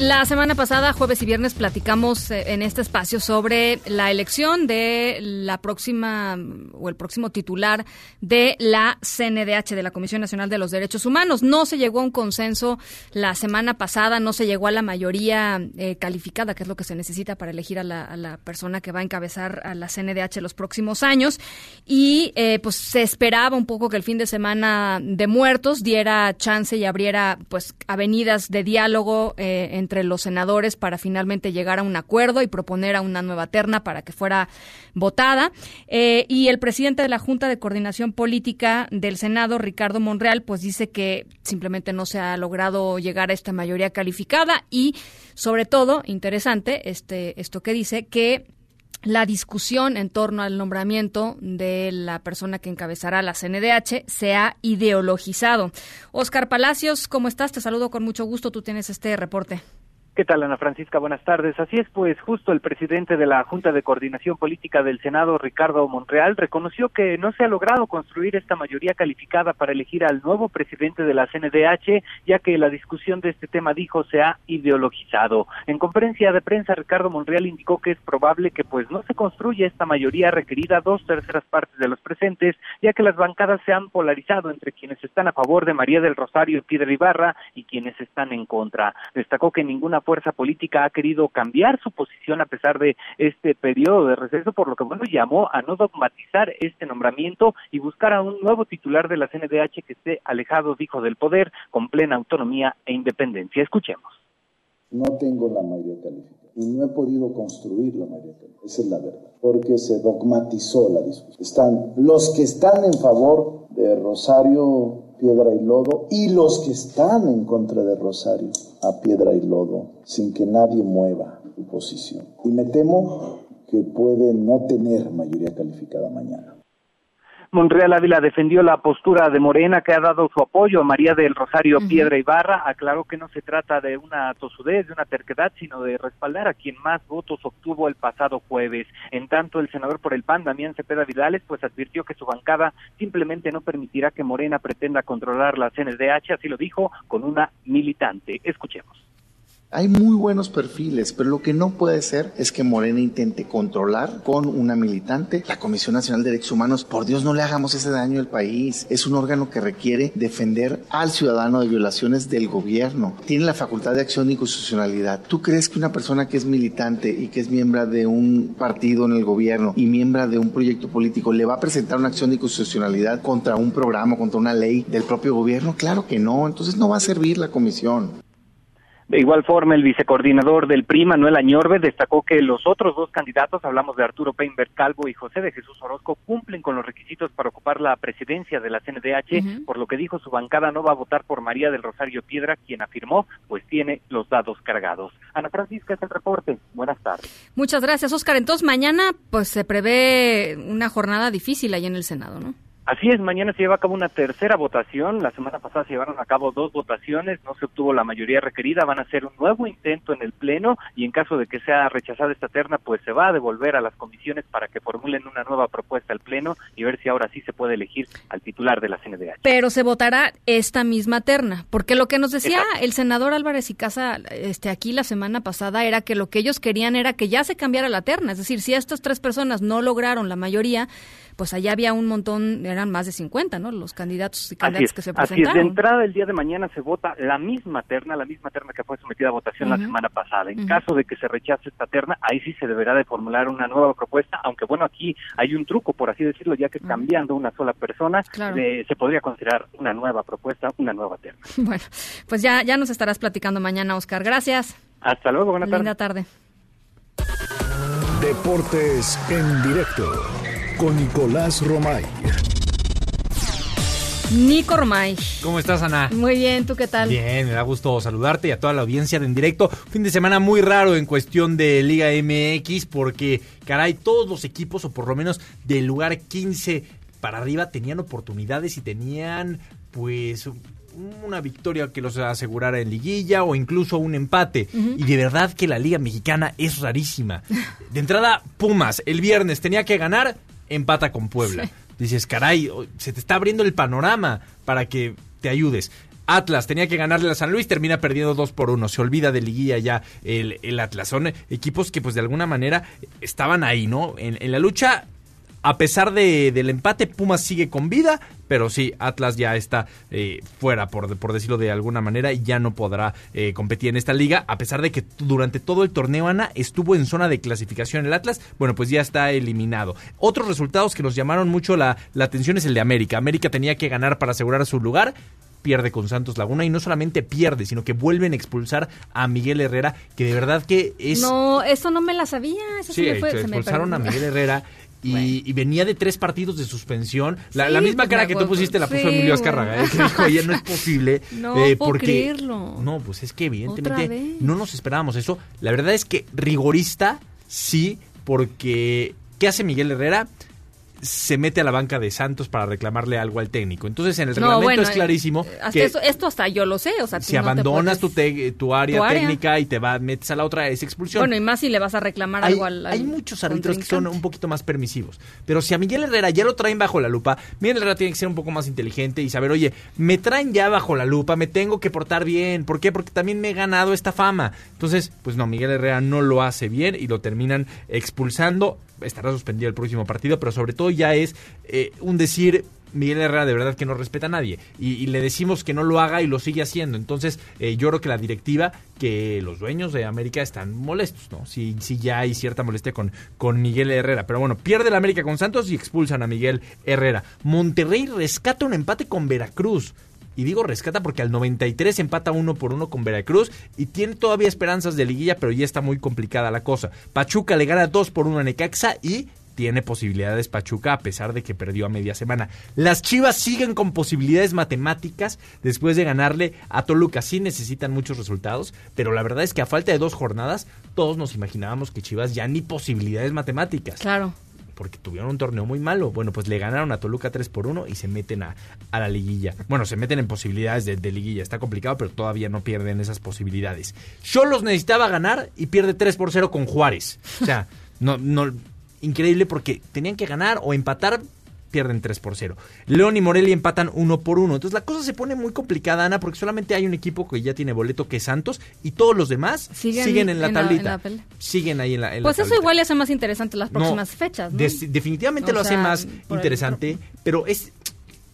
La semana pasada, jueves y viernes, platicamos eh, en este espacio sobre la elección de la próxima o el próximo titular de la CNDH, de la Comisión Nacional de los Derechos Humanos. No se llegó a un consenso la semana pasada, no se llegó a la mayoría eh, calificada, que es lo que se necesita para elegir a la, persona que va a encabezar a la CNDH los próximos años. Y eh, pues se esperaba un poco que el fin de semana de muertos diera chance y abriera pues avenidas de diálogo entre entre los senadores para finalmente llegar a un acuerdo y proponer a una nueva terna para que fuera votada. Eh, y el presidente de la Junta de Coordinación Política del Senado, Ricardo Monreal, pues dice que simplemente no se ha logrado llegar a esta mayoría calificada y, sobre todo, interesante, este, esto que dice que la discusión en torno al nombramiento de la persona que encabezará la CNDH se ha ideologizado. Oscar Palacios, ¿cómo estás? Te saludo con mucho gusto. Tú tienes este reporte. ¿Qué tal, Ana Francisca? Buenas tardes. Así es, pues justo el presidente de la Junta de Coordinación Política del Senado, Ricardo Monreal, reconoció que no se ha logrado construir esta mayoría calificada para elegir al nuevo presidente de la CNDH, ya que la discusión de este tema, dijo, se ha ideologizado. En conferencia de prensa, Ricardo Monreal indicó que es probable que pues no se construya esta mayoría requerida dos terceras partes de los presentes, ya que las bancadas se han polarizado entre quienes están a favor de María del Rosario Piedra Ibarra y quienes están en contra. Destacó que ninguna fuerza política ha querido cambiar su posición a pesar de este periodo de receso, por lo que bueno llamó a no dogmatizar este nombramiento y buscar a un nuevo titular de la CNDH que esté alejado, dijo, del poder, con plena autonomía e independencia. Escuchemos. No tengo la mayoría y no he podido construir la mayoría calificada. Esa es la verdad, porque se dogmatizó la discusión. Están los que están en favor de Rosario piedra y lodo, y los que están en contra de Rosario a piedra y lodo, sin que nadie mueva su posición. Y me temo que puede no tener mayoría calificada mañana. Monreal Ávila defendió la postura de Morena que ha dado su apoyo a María del Rosario Piedra Ibarra. Aclaró que no se trata de una tosudez, de una terquedad, sino de respaldar a quien más votos obtuvo el pasado jueves. En tanto, el senador por el PAN, Damián Cepeda Vidales, pues advirtió que su bancada simplemente no permitirá que Morena pretenda controlar la CNDH, así lo dijo, con una militante. Escuchemos. Hay muy buenos perfiles, pero lo que no puede ser es que Morena intente controlar con una militante la Comisión Nacional de Derechos Humanos. Por Dios, no le hagamos ese daño al país. Es un órgano que requiere defender al ciudadano de violaciones del gobierno. Tiene la facultad de acción y constitucionalidad. ¿Tú crees que una persona que es militante y que es miembro de un partido en el gobierno y miembro de un proyecto político le va a presentar una acción de constitucionalidad contra un programa, contra una ley del propio gobierno? Claro que no. Entonces no va a servir la comisión. De igual forma, el vicecoordinador del PRI, Manuel Añorbe, destacó que los otros dos candidatos, hablamos de Arturo Peinberg Calvo y José de Jesús Orozco, cumplen con los requisitos para ocupar la presidencia de la CNDH, por lo que dijo su bancada no va a votar por María del Rosario Piedra, quien afirmó, pues tiene los dados cargados. Ana Francisca, es el reporte. Buenas tardes. Muchas gracias, Oscar. Entonces, mañana pues se prevé una jornada difícil ahí en el Senado, ¿no? Así es, mañana se lleva a cabo una tercera votación. La semana pasada se llevaron a cabo dos votaciones, no se obtuvo la mayoría requerida. Van a hacer un nuevo intento en el Pleno y en caso de que sea rechazada esta terna, pues se va a devolver a las comisiones para que formulen una nueva propuesta al Pleno y ver si ahora sí se puede elegir al titular de la CNDH. Pero se votará esta misma terna, porque lo que nos decía el senador Álvarez y Casa este, aquí la semana pasada era que lo que ellos querían era que ya se cambiara la terna. Es decir, si estas tres personas no lograron la mayoría, pues allá había un montón, eran más de 50, ¿no? Los candidatos y candidatas que se presentaron. Así es, de entrada el día de mañana se vota la misma terna, la misma terna que fue sometida a votación la semana pasada. En caso de que se rechace esta terna, ahí sí se deberá de formular una nueva propuesta, aunque bueno, aquí hay un truco, por así decirlo, ya que cambiando una sola persona, se podría considerar una nueva propuesta, una nueva terna. (laughs) Bueno, pues ya, ya nos estarás platicando mañana, Oscar. Gracias. Hasta luego, buena Linda tarde. Deportes en directo con Nicolás Romay. Nico Romay. ¿Cómo estás, Ana? Muy bien, ¿tú qué tal? Bien, me da gusto saludarte y a toda la audiencia de en directo. Fin de semana muy raro en cuestión de Liga MX porque, caray, todos los equipos, o por lo menos del lugar 15 para arriba, tenían oportunidades y tenían, pues, una victoria que los asegurara en liguilla o incluso un empate. Y de verdad que la Liga Mexicana es rarísima. De entrada, Pumas, el viernes tenía que ganar, empata con Puebla. Dices, caray, se te está abriendo el panorama para que te ayudes. Atlas tenía que ganarle a San Luis, termina perdiendo 2 por 1. Se olvida de liguilla ya el, el, Atlas. Son equipos que pues de alguna manera estaban ahí, ¿no? En, en la lucha a pesar de, del empate, Pumas sigue con vida, pero sí, Atlas ya está eh, fuera, por, por, decirlo de alguna manera, y ya no podrá eh, competir en esta liga, a pesar de que durante todo el torneo, Ana, estuvo en zona de clasificación el Atlas, bueno, pues ya está eliminado. Otros resultados que nos llamaron mucho la, la atención es el de América. América tenía que ganar para asegurar su lugar, pierde con Santos Laguna y no solamente pierde, sino que vuelven a expulsar a Miguel Herrera, que de verdad que es... No, eso no me la sabía, eso sí, sí me fue, expulsaron a Miguel Herrera (laughs) y, venía de tres partidos de suspensión. La, la misma cara que tú pusiste la puso Emilio Azcárraga, ¿eh? que dijo, oye, no es posible. (laughs) No, eh, porque, creerlo. No, pues es que evidentemente no nos esperábamos eso. La verdad es que rigorista, sí, porque ¿qué hace Miguel Herrera? Se mete a la banca de Santos para reclamarle algo al técnico. Entonces, en el No, reglamento bueno, es clarísimo eh, hasta que eso- esto hasta yo lo sé, o sea, tú si no abandonas puedes- tu, te- tu área tu área. técnica y te va, metes a la otra, es expulsión. Bueno, y más si le vas a reclamar hay, algo al, al hay muchos árbitros que son un poquito más permisivos. Pero si a Miguel Herrera ya lo traen bajo la lupa, Miguel Herrera tiene que ser un poco más inteligente y saber, oye, me traen ya bajo la lupa, me tengo que portar bien. ¿Por qué? Porque también me he ganado esta fama. Entonces, pues no, Miguel Herrera no lo hace bien y lo terminan expulsando. Estará suspendido el próximo partido, pero sobre todo ya es eh, un decir Miguel Herrera de verdad que no respeta a nadie y, le decimos que no lo haga y lo sigue haciendo. Entonces, eh, yo creo que la directiva, que los dueños de América están molestos, ¿no? Sí ya hay cierta molestia con, con Miguel Herrera. Pero bueno, pierde la América con Santos y expulsan a Miguel Herrera. Monterrey rescata un empate con Veracruz. Y digo rescata porque al 93 empata uno por uno con Veracruz y tiene todavía esperanzas de liguilla, pero ya está muy complicada la cosa. Pachuca le gana 2 por 1 a Necaxa y tiene posibilidades Pachuca a pesar de que perdió a media semana. Las Chivas siguen con posibilidades matemáticas después de ganarle a Toluca. Sí necesitan muchos resultados, pero la verdad es que a falta de dos jornadas todos nos imaginábamos que Chivas ya ni posibilidades matemáticas Claro. porque tuvieron un torneo muy malo. Bueno, pues le ganaron a Toluca 3 por 1 y se meten a, a la liguilla. Bueno, se meten en posibilidades de, de liguilla. Está complicado, pero todavía no pierden esas posibilidades. Cholos necesitaba ganar y pierde 3 por 0 con Juárez. O sea, no, no, increíble porque tenían que ganar o empatar. Pierden 3 por 0. León y Morelia empatan 1 por 1. Entonces la cosa se pone muy complicada, Ana, porque solamente hay un equipo que ya tiene boleto que es Santos y todos los demás siguen, Siguen en la en la- en tablita. la siguen ahí en la, en la Pues eso igual le hace más interesante las No, próximas fechas, ¿no? des- definitivamente O lo hace más el- interesante, pero es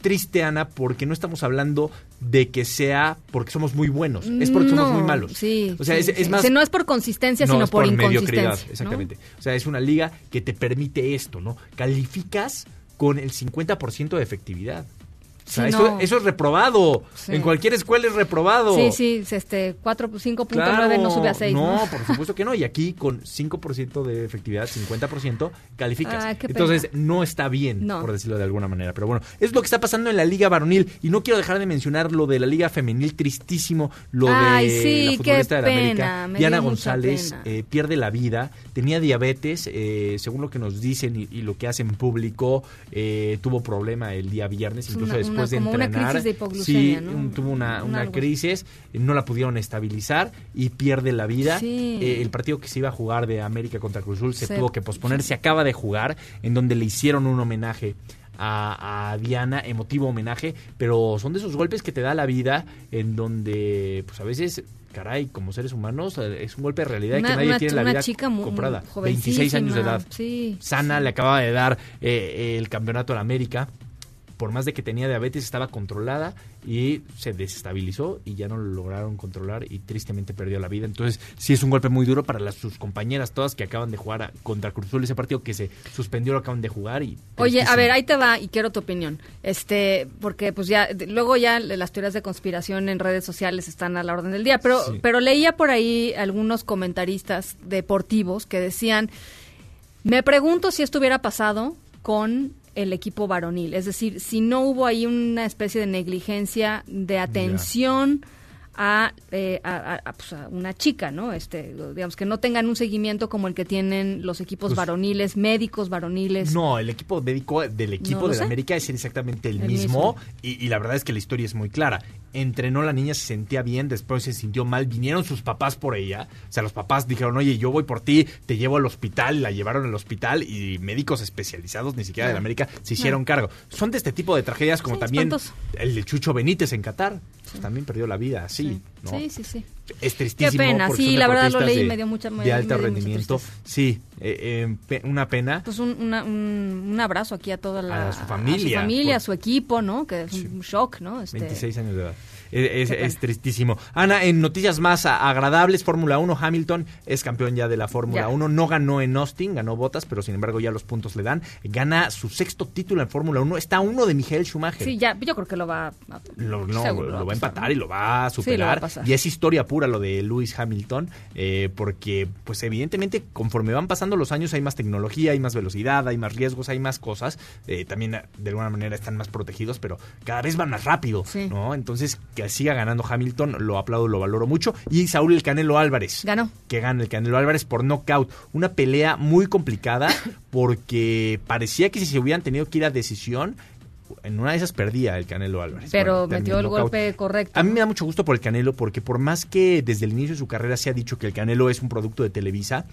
triste, Ana, porque no estamos hablando de que sea porque somos muy buenos, es porque somos muy malos. Sí. O sea, sí, es, es más... O sea, no es por consistencia, sino es por, mediocridad, exactamente. O sea, es una liga que te permite esto, ¿no? Calificas con el 50% de efectividad. O sea, Sí, eso, no. eso es reprobado. Sí. En cualquier escuela es reprobado. Sí, sí, este 4, 5.9 Claro, no sube a 6, ¿no? No, por supuesto que no. Y aquí con 5% de efectividad, 50%, calificas. Ah. Entonces no está bien, No. por decirlo de alguna manera. Pero bueno, es lo que está pasando en la Liga Varonil. Y no quiero dejar de mencionar lo de la Liga Femenil, tristísimo. Lo Ay, de sí, la futbolista de la América. Diana González eh, pierde la vida. Tenía diabetes, eh, según lo que nos dicen y, y lo que hacen público. eh, tuvo problema el día viernes, Es incluso una- después una- de como una entrenar. crisis de hipoglucemia, sí, ¿no? un- tuvo una, Un una crisis, no la pudieron estabilizar y pierde la vida. Sí. Eh, el partido que se iba a jugar de América contra Cruz Azul se Se- tuvo que posponer, se acaba de jugar, en donde le hicieron un homenaje. A, a Diana, emotivo homenaje, pero son de esos golpes que te da la vida, en donde, pues a veces, caray, como seres humanos, eh, es un golpe de realidad Una- que nadie una- tiene la una vida chica comprada. muy 26 años de edad. Sí. Sana le acaba de dar eh, el campeonato a la América. Por más de que tenía diabetes, estaba controlada y se desestabilizó y ya no lo lograron controlar y tristemente perdió la vida. Entonces, sí es un golpe muy duro para las, sus compañeras todas que acaban de jugar a- contra Cruz Azul ese partido que se suspendió, lo acaban de jugar y... Oye, a ver, ahí te va y quiero tu opinión. Este, porque pues ya luego ya las teorías de conspiración en redes sociales están a la orden del día, pero Sí. pero leía por ahí algunos comentaristas deportivos que decían, me pregunto si esto hubiera pasado con el equipo varonil, es decir, si no hubo ahí una especie de negligencia de atención a, eh, a, pues, a una chica, ¿no? Este, digamos que no tengan un seguimiento como el que tienen los equipos Pues- varoniles, médicos varoniles. No, el equipo médico del equipo No de. América es exactamente el, El mismo, mismo. Y, y la verdad es que la historia es muy clara. Entrenó la niña, se sentía bien, después se sintió mal, vinieron sus papás por ella, o sea, los papás dijeron, oye, yo voy por ti, te llevo al hospital, la llevaron al hospital y médicos especializados, ni siquiera de la. América, se hicieron cargo. Son de este tipo de tragedias como Sí, también espantoso. el de Chucho Benítez en Qatar, pues, también perdió la vida, así, ¿no? Sí, sí, sí. Es tristísimo. Qué pena, sí, la verdad lo leí y de- me dio mucha- me- De alto me dio mucha rendimiento, sí, eh, eh, una pena. Pues un, una- un, un abrazo aquí a toda la A su familia, a su, familia, por- a su equipo, ¿no? Que es un shock, ¿no? Este, 26 años de edad. Es, es- tristísimo. Ana, en noticias más agradables, Fórmula 1, Hamilton es campeón ya de la Fórmula Ya. 1. No ganó en Austin, ganó botas, pero sin embargo ya los puntos le dan. Gana su sexto título en Fórmula 1. Está uno de Michael Schumacher. Sí, ya, yo creo que lo va a... Lo, no, lo va a empatar y lo va a Sí, lo va a superar. y es historia pura lo de Lewis Hamilton, eh, porque pues evidentemente conforme van pasando los años hay más tecnología, hay más velocidad, hay más riesgos, hay más cosas. Eh, también de alguna manera están más protegidos, pero cada vez van más rápido, ¿no? Entonces que siga ganando Hamilton, lo aplaudo, lo valoro mucho. Y Saúl El Canelo Álvarez. Ganó. Que gana el Canelo Álvarez por knockout. Una pelea muy complicada (coughs) porque parecía que si se hubieran tenido que ir a decisión, en una de esas perdía el Canelo Álvarez. Pero Bueno, metió el knockout. golpe correcto. A mí me da mucho gusto por el Canelo porque por más que desde el inicio de su carrera se ha dicho que el Canelo es un producto de Televisa,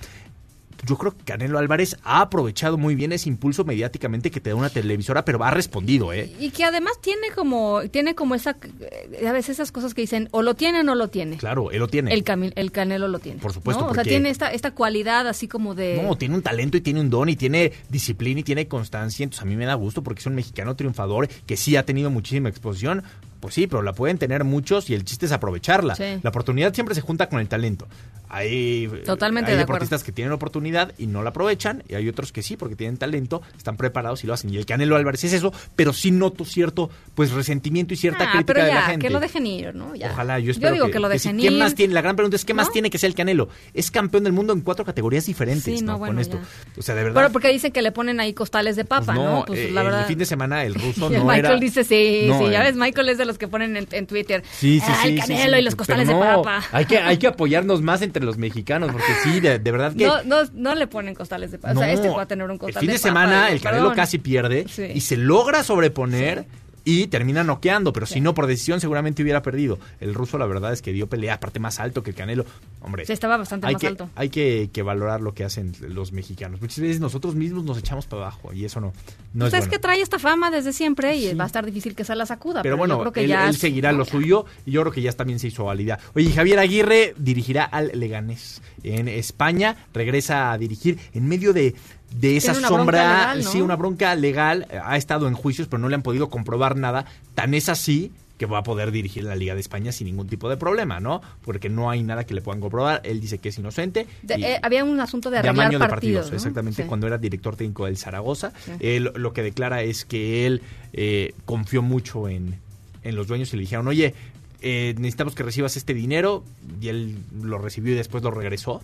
yo creo que Canelo Álvarez ha aprovechado muy bien ese impulso mediáticamente que te da una televisora, pero ha respondido, ¿eh? Y que además tiene como tiene como esa eh, a veces esas cosas que dicen o lo tiene o no lo tiene. Claro, él lo tiene. El, Cami- el Canelo lo tiene. Por supuesto, ¿no? O sea, tiene esta esta cualidad así como de No, tiene un talento y tiene un don y tiene disciplina y tiene constancia. Entonces a mí me da gusto porque es un mexicano triunfador que sí ha tenido muchísima exposición. Pues sí, pero la pueden tener muchos y el chiste es aprovecharla. Sí. La oportunidad siempre se junta con el talento. Hay, Totalmente hay de deportistas que tienen oportunidad y no la aprovechan y hay otros que sí porque tienen talento, están preparados y lo hacen. Y el Canelo Álvarez es eso, pero sí noto cierto pues resentimiento y cierta Ah, crítica pero de la gente. que lo dejen ir, ¿no? Ya. Ojalá, yo espero digo que, lo sí. dejen ¿Qué ir. más tiene? La gran pregunta es ¿qué más tiene que ser el Canelo? Es campeón del mundo en cuatro categorías diferentes, Sí, ¿no? no, bueno, Con esto. ya. O sea, de verdad. Pero porque dicen que le ponen ahí costales de papa, Pues ¿no? Pues eh, la verdad. El fin de semana el (laughs) ruso no Michael era... dice sí, sí, ya eh. ves, Michael es de los que ponen en, en Twitter. Sí, sí, "Ah, sí. el canelo y los costales de papa. Hay que, hay que (laughs) apoyarnos más entre los mexicanos, porque sí, de, de verdad que... No, no, no le ponen costales de papa. o sea, este va a tener un el costal fin de, papa, semana el Canelo perdón. casi pierde Sí. y se logra sobreponer y termina noqueando, pero si no por decisión seguramente hubiera perdido. El ruso la verdad es que dio pelea aparte más alto que el Canelo. Hombre, Sí, estaba bastante hay más que, alto. Hay que, que valorar lo que hacen los mexicanos. Muchas veces nosotros mismos nos echamos para abajo y eso no, no Pues es bueno. que trae esta fama desde siempre y va a estar difícil que se la sacuda. Pero bueno, creo que él, ya él es- seguirá lo suyo y yo creo que ya también se hizo válida. Oye, Javier Aguirre dirigirá al Leganés en España, regresa a dirigir en medio de, de esa sombra, legal, ¿no? sí, una bronca legal, eh, ha estado en juicios, pero no le han podido comprobar nada, tan es así que va a poder dirigir la Liga de España sin ningún tipo de problema, ¿no? Porque no hay nada que le puedan comprobar, él dice que es inocente. de- eh, había un asunto de de arreglar amaño de partidos. partidos, ¿no? exactamente, Sí. cuando era director técnico del Zaragoza. Sí. Él lo que declara es que él eh, confió mucho en, en los dueños y le dijeron, oye, eh, necesitamos que recibas este dinero, y él lo recibió y después lo regresó.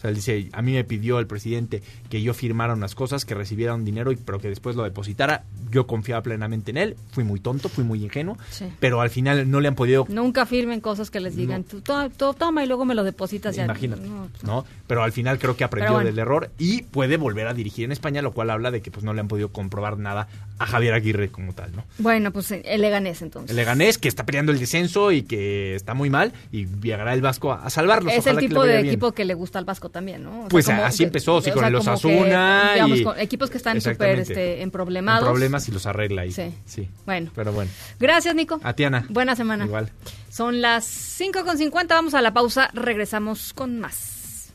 O sea, él dice, a mí me pidió el presidente que yo firmara unas cosas, que recibiera un dinero, y, pero que después lo depositara. Yo confiaba plenamente en él, fui muy tonto, fui muy ingenuo, Sí. pero al final no le han podido Nunca firmen cosas que les digan, tú, toma y luego me lo depositas. Imagínate, No, pues, ¿no? Pero al final creo que aprendió bueno. del error y puede volver a dirigir en España, lo cual habla de que pues no le han podido comprobar nada a Javier Aguirre como tal, ¿no? Bueno, pues el Leganés entonces. El Leganés que está peleando el descenso y que está muy mal y llegará el Vasco a, a salvarlos. es el Ojalá tipo de bien. equipo que le gusta al Vasco también, ¿no? O sea, Pues como así empezó, sí, o con sea, el como Osasuna que, digamos, y- con equipos que están súper este, en problemados. En problemas y los arregla ahí. Sí. Sí. Bueno. Pero bueno. Gracias, Nico. A. Buena semana. Igual. Son las 5.50, vamos a la pausa, regresamos con más.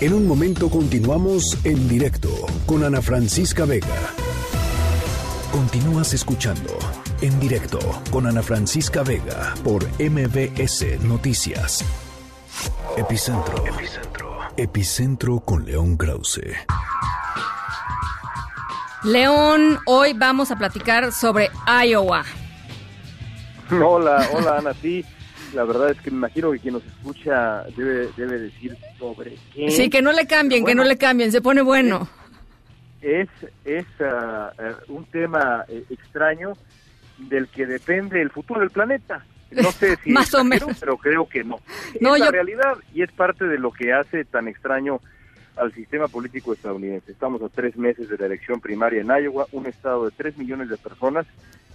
En un momento continuamos en directo con Ana Francisca Vega. Continúas escuchando en directo con Ana Francisca Vega por MBS Noticias. Epicentro. Epicentro. Epicentro con León Krause. León, hoy vamos a platicar sobre Iowa. Hola, hola Ana, sí, la verdad es que me imagino que quien nos escucha debe, debe decir sobre qué. Sí, que no le cambien, que no le cambien, se pone bueno. Es, es ah, un tema eh, extraño del que depende el futuro del planeta. No sé si Más o exagero, menos. pero creo que no. (laughs) No, es la realidad y es parte de lo que hace tan extraño al sistema político estadounidense. Estamos a tres meses de la elección primaria en Iowa, un estado de tres millones de personas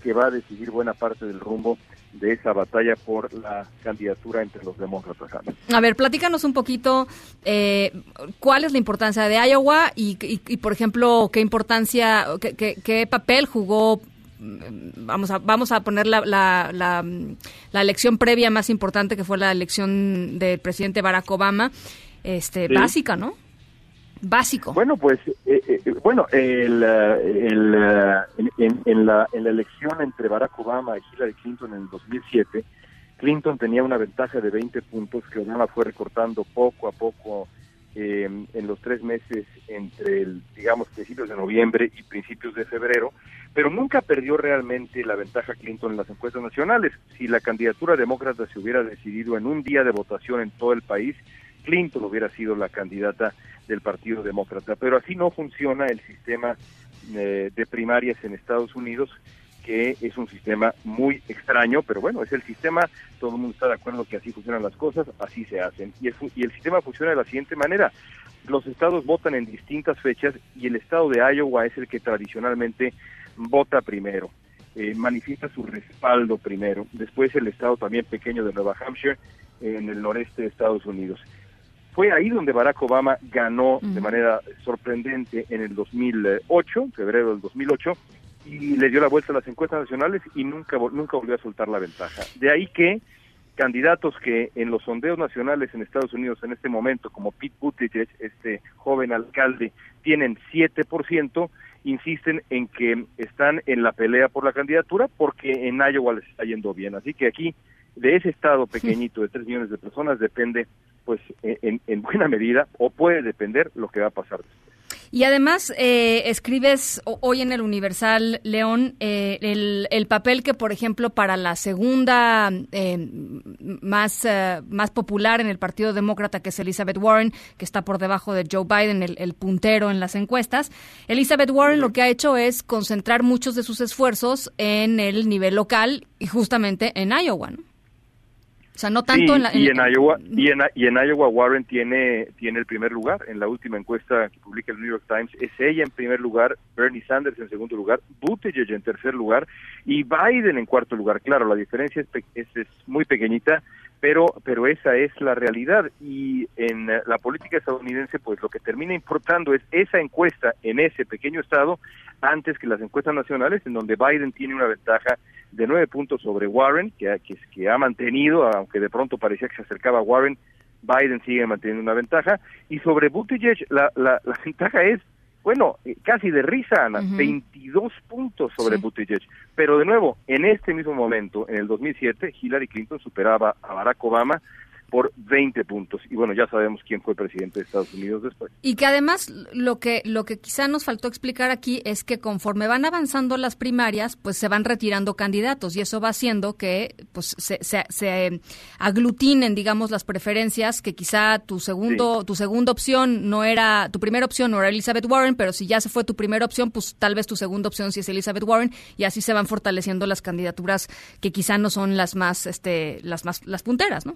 que va a decidir buena parte del rumbo de esa batalla por la candidatura entre los demócratas. A ver, platícanos un poquito eh, cuál es la importancia de Iowa y, y- y, por ejemplo, qué importancia, qué, qué- qué papel jugó. Vamos a, vamos a poner la, la, la, la elección previa más importante que fue la elección del presidente Barack Obama, este, Sí. básica, ¿no? Básico. Bueno, pues, eh, eh, bueno, el, eh, el, eh, en, en- en la, en la elección entre Barack Obama y Hillary Clinton en el 2007, Clinton tenía una ventaja de 20 puntos que Obama fue recortando poco a poco eh, en los tres meses entre, el, digamos, principios de noviembre y principios de febrero, pero nunca perdió realmente la ventaja Clinton en las encuestas nacionales. Si la candidatura demócrata se hubiera decidido en un día de votación en todo el país, Clinton hubiera sido la candidata del Partido Demócrata. Pero así no funciona el sistema eh, de primarias en Estados Unidos, que es un sistema muy extraño, pero bueno, es el sistema, todo el mundo está de acuerdo que así funcionan las cosas, así se hacen. Y el, y el sistema funciona de la siguiente manera. Los estados votan en distintas fechas y el estado de Iowa es el que tradicionalmente vota primero, eh, manifiesta su respaldo primero. Después el estado también pequeño de Nueva Hampshire, en el noreste de Estados Unidos. Fue ahí donde Barack Obama ganó de manera sorprendente en el 2008, febrero del 2008, y le dio la vuelta a las encuestas nacionales y nunca, nunca volvió a soltar la ventaja. De ahí que candidatos que en los sondeos nacionales en Estados Unidos en este momento, como Pete Buttigieg, este joven alcalde, tienen 7%, insisten en que están en la pelea por la candidatura porque en Iowa les está yendo bien. Así que aquí, de ese estado pequeñito de 3 millones de personas, depende, pues, en, en buena medida, o puede depender lo que va a pasar después. Y además eh, escribes hoy en el Universal, León, eh, el, papel que, por ejemplo, para la segunda eh, más, más popular en el Partido Demócrata, que es Elizabeth Warren, que está por debajo de Joe Biden, el, el puntero en las encuestas, Elizabeth Warren lo que ha hecho es concentrar muchos de sus esfuerzos en el nivel local y justamente en Iowa, ¿no? O sea, no tanto en la... y, en Iowa, y, en, y en Iowa Warren tiene, tiene el primer lugar. En la última encuesta que publica el New York Times, es ella en primer lugar, Bernie Sanders en segundo lugar, Buttigieg en tercer lugar y Biden en cuarto lugar. Claro, la diferencia es, es, muy pequeñita, pero pero esa es la realidad y en la política estadounidense pues lo que termina importando es esa encuesta en ese pequeño estado antes que las encuestas nacionales en donde Biden tiene una ventaja de nueve puntos sobre Warren, que, que, que ha mantenido, aunque de pronto parecía que se acercaba a Warren, Biden sigue manteniendo una ventaja. Y sobre Buttigieg, la, la, la (laughs) ventaja es, bueno, eh, casi de risa, Ana, 22 puntos sobre Buttigieg. Pero de nuevo, en este mismo momento, en el 2007, Hillary Clinton superaba a Barack Obama por 20 puntos. Y bueno, ya sabemos quién fue presidente de Estados Unidos después. Y que además lo que, lo que quizá nos faltó explicar aquí es que conforme van avanzando las primarias, pues se van retirando candidatos y eso va haciendo que pues se, se, aglutinen, digamos, las preferencias que quizá tu segundo, tu segunda opción no era, tu primera opción no era Elizabeth Warren, pero si ya se fue tu primera opción, pues tal vez tu segunda opción sí es Elizabeth Warren y así se van fortaleciendo las candidaturas que quizá no son las más, este, las más, las punteras, ¿no?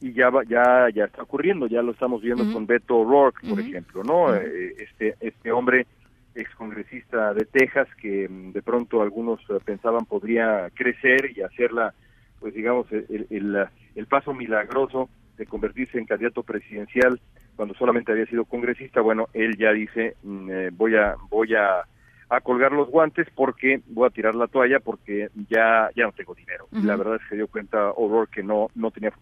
Y ya ya ya está ocurriendo ya lo estamos viendo con Beto O'Rourke por ejemplo no eh, este este hombre excongresista de Texas que mm, de pronto algunos eh, pensaban podría crecer y hacerla pues digamos el, el, el, paso milagroso de convertirse en candidato presidencial cuando solamente había sido congresista. Bueno él ya dice mm, eh, voy a voy a a colgar los guantes porque voy a tirar la toalla porque ya ya no tengo dinero. La verdad es que dio cuenta O'Rourke que no no tenía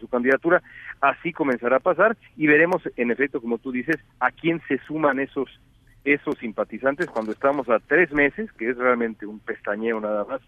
su candidatura. Así comenzará a pasar y veremos, en efecto, como tú dices, a quién se suman esos esos simpatizantes cuando estamos a tres meses, que es realmente un pestañeo nada más,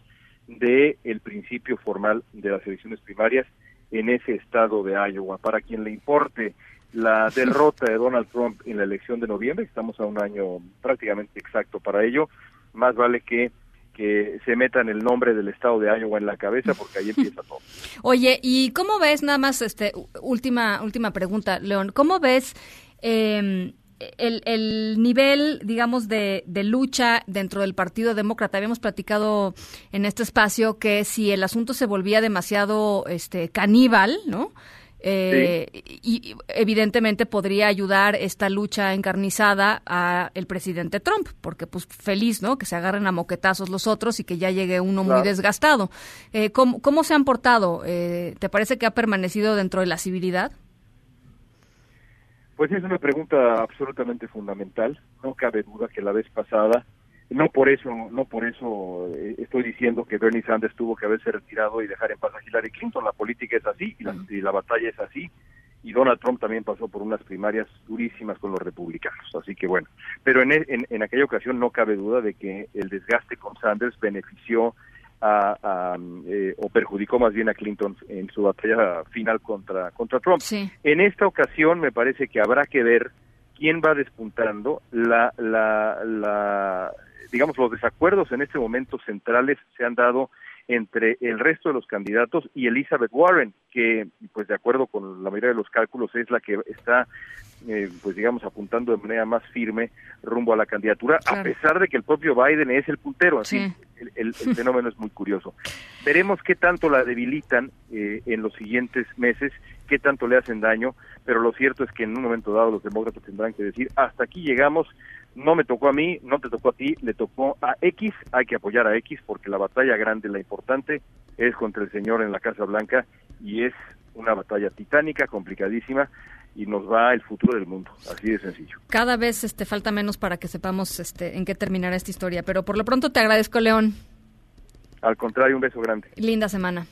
de el principio formal de las elecciones primarias en ese estado de Iowa. Para quien le importe la (laughs) derrota de Donald Trump en la elección de noviembre, estamos a un año prácticamente exacto para ello, más vale que que se metan el nombre del estado de Iowa en la cabeza porque ahí empieza todo. (laughs) Oye, ¿y cómo ves, nada más, este, última, última pregunta, León, ¿cómo ves eh, el, el, nivel, digamos, de, de, lucha dentro del Partido Demócrata. Habíamos platicado en este espacio que si el asunto se volvía demasiado este, caníbal, ¿no? Eh, Y evidentemente podría ayudar esta lucha encarnizada a el presidente Trump, porque pues feliz, ¿no? Que se agarren a moquetazos los otros y que ya llegue uno muy desgastado. Eh, ¿cómo, ¿cómo, se han portado? Eh, ¿Te parece que ha permanecido dentro de la civilidad? Pues es una pregunta absolutamente fundamental. No cabe duda que la vez pasada no por eso no por eso eh, estoy diciendo que Bernie Sanders tuvo que haberse retirado y dejar en paz a Hillary Clinton. La política es así y la, y la batalla es así. Y Donald Trump también pasó por unas primarias durísimas con los republicanos. Así que bueno pero en, en, en aquella ocasión no cabe duda de que el desgaste con Sanders benefició a, a eh, o perjudicó más bien a Clinton en su batalla final contra contra Trump. En esta ocasión me parece que habrá que ver quién va despuntando. La la la digamos, los desacuerdos en este momento centrales se han dado entre el resto de los candidatos y Elizabeth Warren, que pues de acuerdo con la mayoría de los cálculos es la que está eh, pues digamos apuntando de manera más firme rumbo a la candidatura, a pesar de que el propio Biden es el puntero, así el, fenómeno es muy curioso. Veremos qué tanto la debilitan eh, en los siguientes meses, qué tanto le hacen daño, pero lo cierto es que en un momento dado los demócratas tendrán que decir, hasta aquí llegamos, no me tocó a mí, no te tocó a ti, le tocó a X, hay que apoyar a X porque la batalla grande, la importante, es contra el señor en la Casa Blanca y es una batalla titánica, complicadísima y nos va el futuro del mundo, así de sencillo. Cada vez este falta menos para que sepamos este en qué terminará esta historia, pero por lo pronto te agradezco, León. Al contrario, un beso grande. Linda semana.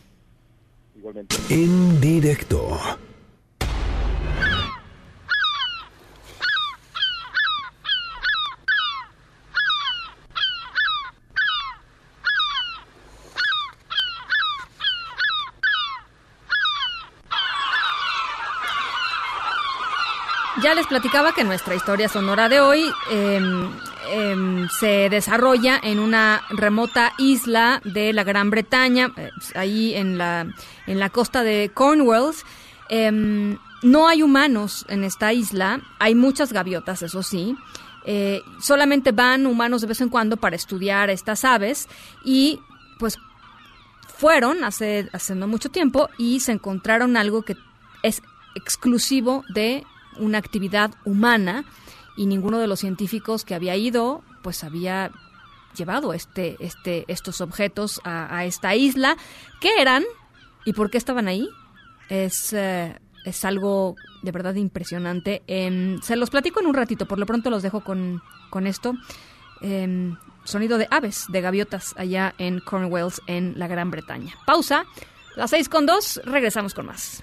Igualmente. En directo. Ya platicaba que nuestra historia sonora de hoy em, em, se desarrolla en una remota isla de la Gran Bretaña, eh, ahí en la, en la costa de Cornwall. Em, no hay humanos en esta isla, hay muchas gaviotas, eso sí. Eh, solamente van humanos de vez en cuando para estudiar estas aves y pues fueron hace, hace no mucho tiempo y se encontraron algo que es exclusivo de una actividad humana y ninguno de los científicos que había ido pues había llevado este, este, estos objetos a, esta isla. ¿Qué eran y por qué estaban ahí? Es, eh, es algo de verdad impresionante. Em, se los platico en un ratito, por lo pronto los dejo con, con esto. Em, sonido de aves, de gaviotas allá en Cornwall, en la Gran Bretaña. Pausa, las seis con dos, regresamos con más.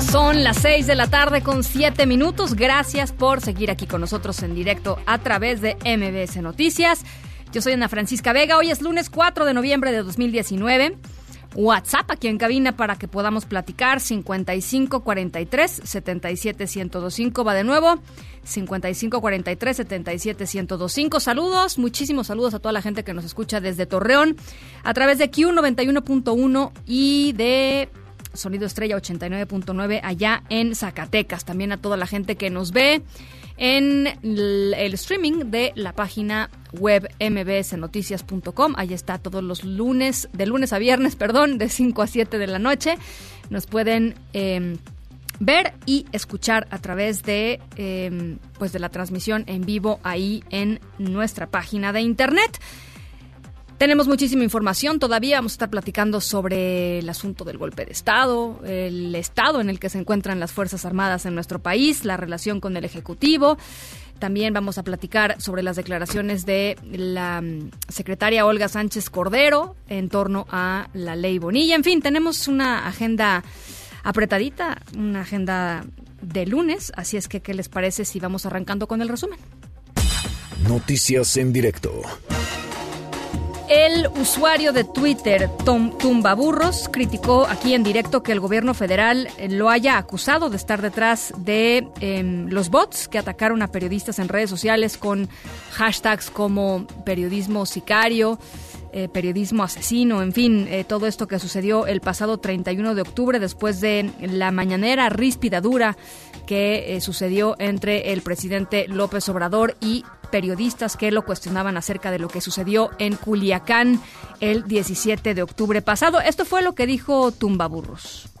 Son las 6 de la tarde con 7 minutos. Gracias por seguir aquí con nosotros en directo a través de MBS Noticias. Yo soy Ana Francisca Vega. Hoy es lunes 4 de noviembre de 2019. WhatsApp aquí en cabina para que podamos platicar 5543 77125 va de nuevo 5543 77125 saludos muchísimos saludos a toda la gente que nos escucha desde Torreón a través de Q91.1 y de Sonido Estrella 89.9 allá en Zacatecas. También a toda la gente que nos ve en el streaming de la página web mbsnoticias.com. Ahí está todos los lunes, de lunes a viernes, (laughs) perdón, de 5 a 7 de la noche. Nos pueden em, ver y escuchar a través de, em, pues de la transmisión en vivo ahí en nuestra página de internet. Tenemos muchísima información todavía. Vamos a estar platicando sobre el asunto del golpe de Estado, el estado en el que se encuentran las Fuerzas Armadas en nuestro país, la relación con el Ejecutivo. También vamos a platicar sobre las declaraciones de la mm, secretaria Olga Sánchez Cordero en torno a la ley Bonilla. En fin, tenemos una agenda apretadita, una agenda de lunes. Así es que, ¿qué les parece si vamos arrancando con el resumen? Noticias en directo. El usuario de Twitter, Tom Tumbaburros, criticó aquí en directo que el gobierno federal eh, lo haya acusado de estar detrás de em, los bots que atacaron a periodistas en redes sociales con hashtags como periodismo sicario, eh, periodismo asesino, en fin, eh, todo esto que sucedió el pasado 31 de octubre después de la mañanera ríspida dura que sucedió entre el presidente López Obrador y periodistas que lo cuestionaban acerca de lo que sucedió en Culiacán el 17 de octubre pasado. Esto fue lo que dijo Tumbaburros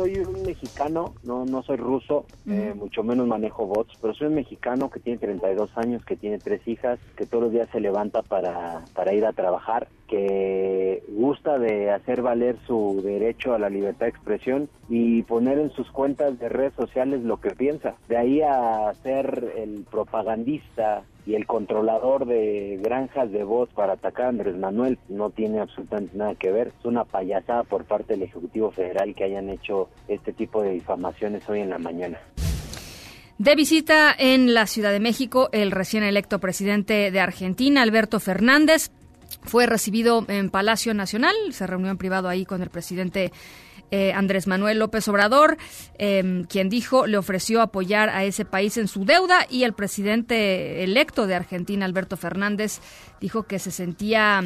soy un mexicano, no no soy ruso, eh, mucho menos manejo bots, pero soy un mexicano que tiene 32 años, que tiene tres hijas, que todos los días se levanta para, para ir a trabajar, que gusta de hacer valer su derecho a la libertad de expresión y poner en sus cuentas de redes sociales lo que piensa. De ahí a ser el propagandista y el controlador de granjas de voz para atacar a Andrés Manuel no tiene absolutamente nada que ver. Es una payasada por parte del Ejecutivo Federal que hayan hecho este tipo de difamaciones hoy en la mañana. De visita en la Ciudad de México, el recién electo presidente de Argentina, Alberto Fernández, fue recibido en Palacio Nacional, se reunió en privado ahí con el presidente eh, Andrés Manuel López Obrador, em, quien dijo le ofreció apoyar a ese país en su deuda y el presidente electo de Argentina, Alberto Fernández, dijo que se sentía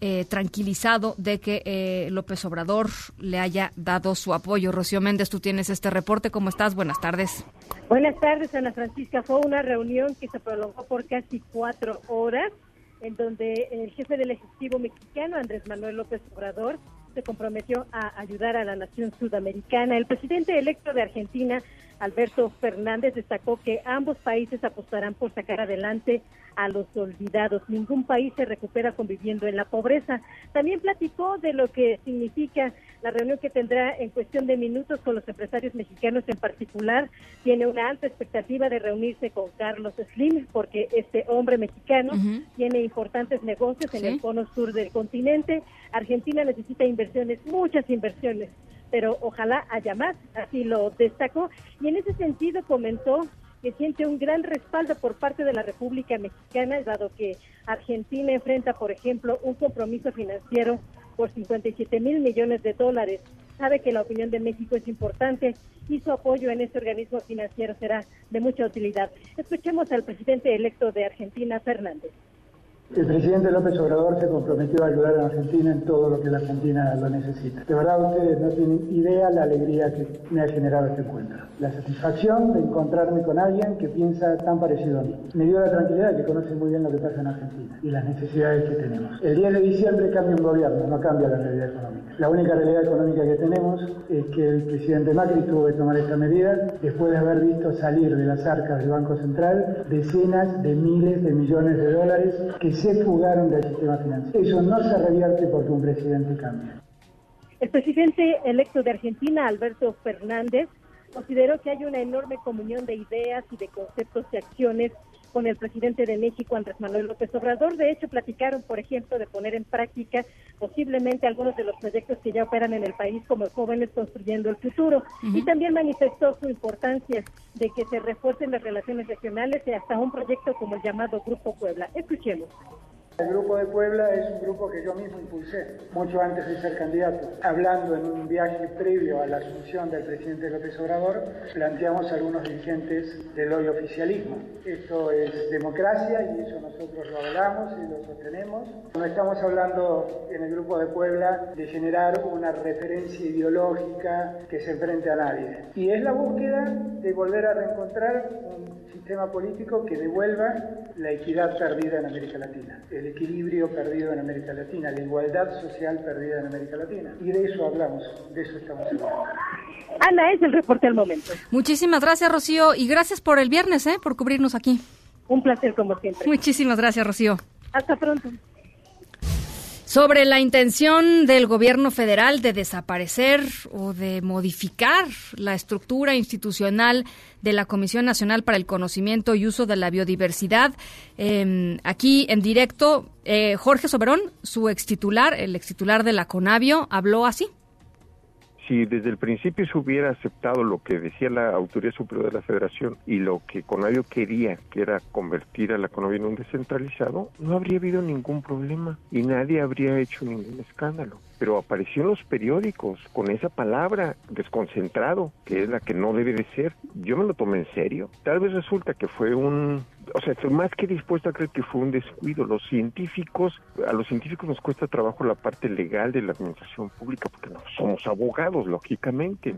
eh, tranquilizado de que eh, López Obrador le haya dado su apoyo. Rocío Méndez, tú tienes este reporte. ¿Cómo estás? Buenas tardes. Buenas tardes, Ana Francisca. Fue una reunión que se prolongó por casi cuatro horas, en donde el jefe del Ejecutivo mexicano, Andrés Manuel López Obrador, se comprometió a ayudar a la nación sudamericana. El presidente electo de Argentina, Alberto Fernández, destacó que ambos países apostarán por sacar adelante a los olvidados. Ningún país se recupera conviviendo en la pobreza. También platicó de lo que significa la reunión que tendrá en cuestión de minutos con los empresarios mexicanos en particular. Tiene una alta expectativa de reunirse con Carlos Slim porque este hombre mexicano tiene importantes negocios en el cono sur del continente. Argentina necesita inversiones, muchas inversiones pero ojalá haya más, así lo destacó. Y en ese sentido comentó que siente un gran respaldo por parte de la República Mexicana, dado que Argentina enfrenta, por ejemplo, un compromiso financiero por 57 mil millones de dólares. Sabe que la opinión de México es importante y su apoyo en este organismo financiero será de mucha utilidad. Escuchemos al presidente electo de Argentina, Fernández. El presidente López Obrador se comprometió a ayudar a Argentina en todo lo que la Argentina lo necesita. De verdad ustedes no tienen idea la alegría que me ha generado este encuentro. La satisfacción de encontrarme con alguien que piensa tan parecido a mí. Me dio la tranquilidad de que conoce muy bien lo que pasa en Argentina y las necesidades que tenemos. El 10 de diciembre cambia un gobierno, no cambia la realidad económica. La única realidad económica que tenemos es que el presidente Macri tuvo que tomar esta medida después de haber visto salir de las arcas del Banco Central decenas de miles de millones de dólares que se fugaron del sistema financiero. Eso no se revierte porque un presidente cambia. El presidente electo de Argentina, Alberto Fernández, consideró que hay una enorme comunión de ideas y de conceptos y acciones con el presidente de México, Andrés Manuel López Obrador. De hecho, platicaron, por ejemplo, de poner en práctica posiblemente algunos de los proyectos que ya operan en el país, como Jóvenes Construyendo el Futuro. Y también manifestó su importancia de que se refuercen las relaciones regionales y hasta un proyecto como el llamado Grupo Puebla. Escuchemos. El Grupo de Puebla es un grupo que yo mismo impulsé, mucho antes de ser candidato. Hablando en un viaje previo a la asunción del presidente López Obrador, planteamos a algunos dirigentes del hoy oficialismo. Esto es democracia y eso nosotros lo hablamos y lo sostenemos. No estamos hablando en el Grupo de Puebla de generar una referencia ideológica que se enfrente a nadie. Y es la búsqueda de volver a reencontrar un sistema político que devuelva la equidad perdida en América Latina equilibrio perdido en América Latina, la igualdad social perdida en América Latina. Y de eso hablamos, de eso estamos hablando. Ana, es el reporte al momento. Muchísimas gracias, Rocío, y gracias por el viernes, ¿eh? por cubrirnos aquí. Un placer, como siempre. Muchísimas gracias, Rocío. Hasta pronto. Sobre la intención del gobierno federal de desaparecer o de modificar la estructura institucional de la Comisión Nacional para el Conocimiento y Uso de la Biodiversidad. Em, aquí en directo, eh, Jorge Soberón, su extitular, el extitular de la CONAVIO, habló así si desde el principio se hubiera aceptado lo que decía la Autoridad Superior de la Federación y lo que Conavio quería, que era convertir a la Conavio en un descentralizado, no habría habido ningún problema y nadie habría hecho ningún escándalo pero apareció en los periódicos con esa palabra desconcentrado, que es la que no debe de ser. Yo me lo tomé en serio. Tal vez resulta que fue un, o sea, estoy más que dispuesto a creer que fue un descuido. Los científicos, a los científicos nos cuesta trabajo la parte legal de la administración pública porque no somos abogados, lógicamente.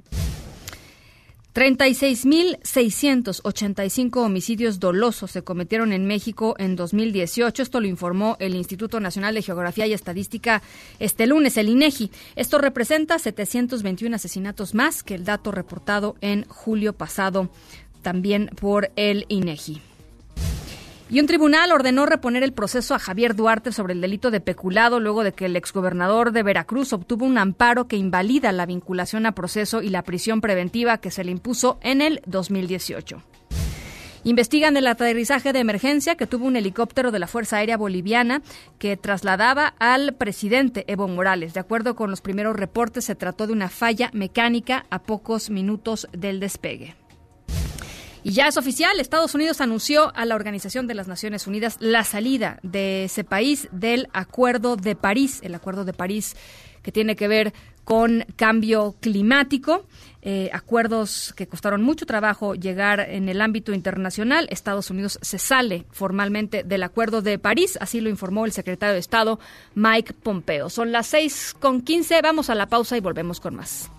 36.685 homicidios dolosos se cometieron en México en 2018. Esto lo informó el Instituto Nacional de Geografía y Estadística este lunes, el INEGI. Esto representa 721 asesinatos más que el dato reportado en julio pasado también por el INEGI. Y un tribunal ordenó reponer el proceso a Javier Duarte sobre el delito de peculado luego de que el exgobernador de Veracruz obtuvo un amparo que invalida la vinculación a proceso y la prisión preventiva que se le impuso en el 2018. Investigan el aterrizaje de emergencia que tuvo un helicóptero de la Fuerza Aérea Boliviana que trasladaba al presidente Evo Morales. De acuerdo con los primeros reportes, se trató de una falla mecánica a pocos minutos del despegue. Y ya es oficial, Estados Unidos anunció a la Organización de las Naciones Unidas la salida de ese país del Acuerdo de París, el Acuerdo de París que tiene que ver con cambio climático, eh, acuerdos que costaron mucho trabajo llegar en el ámbito internacional. Estados Unidos se sale formalmente del Acuerdo de París, así lo informó el secretario de Estado Mike Pompeo. Son las seis con quince, vamos a la pausa y volvemos con más.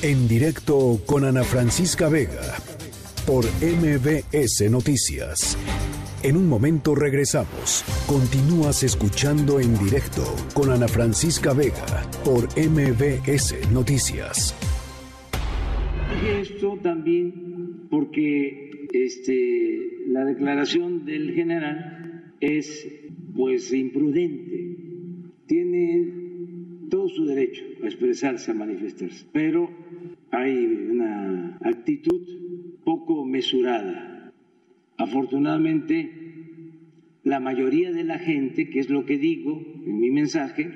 En directo con Ana Francisca Vega por MBS Noticias. En un momento regresamos. Continúas escuchando en directo con Ana Francisca Vega por MBS Noticias. Esto también porque este, la declaración del general es pues imprudente. Tiene todo su derecho a expresarse, a manifestarse, pero hay una actitud poco mesurada. Afortunadamente, la mayoría de la gente, que es lo que digo en mi mensaje,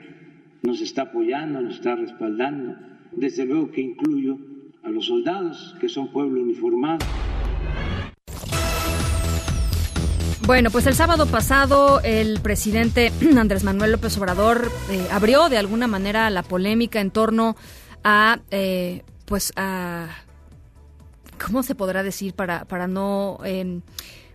nos está apoyando, nos está respaldando. Desde luego que incluyo a los soldados, que son pueblo uniformado. Bueno, pues el sábado pasado el presidente (clears throat) Andrés Manuel López Obrador eh, abrió de alguna manera la polémica en torno a eh, pues a ¿cómo se podrá decir para, para no em,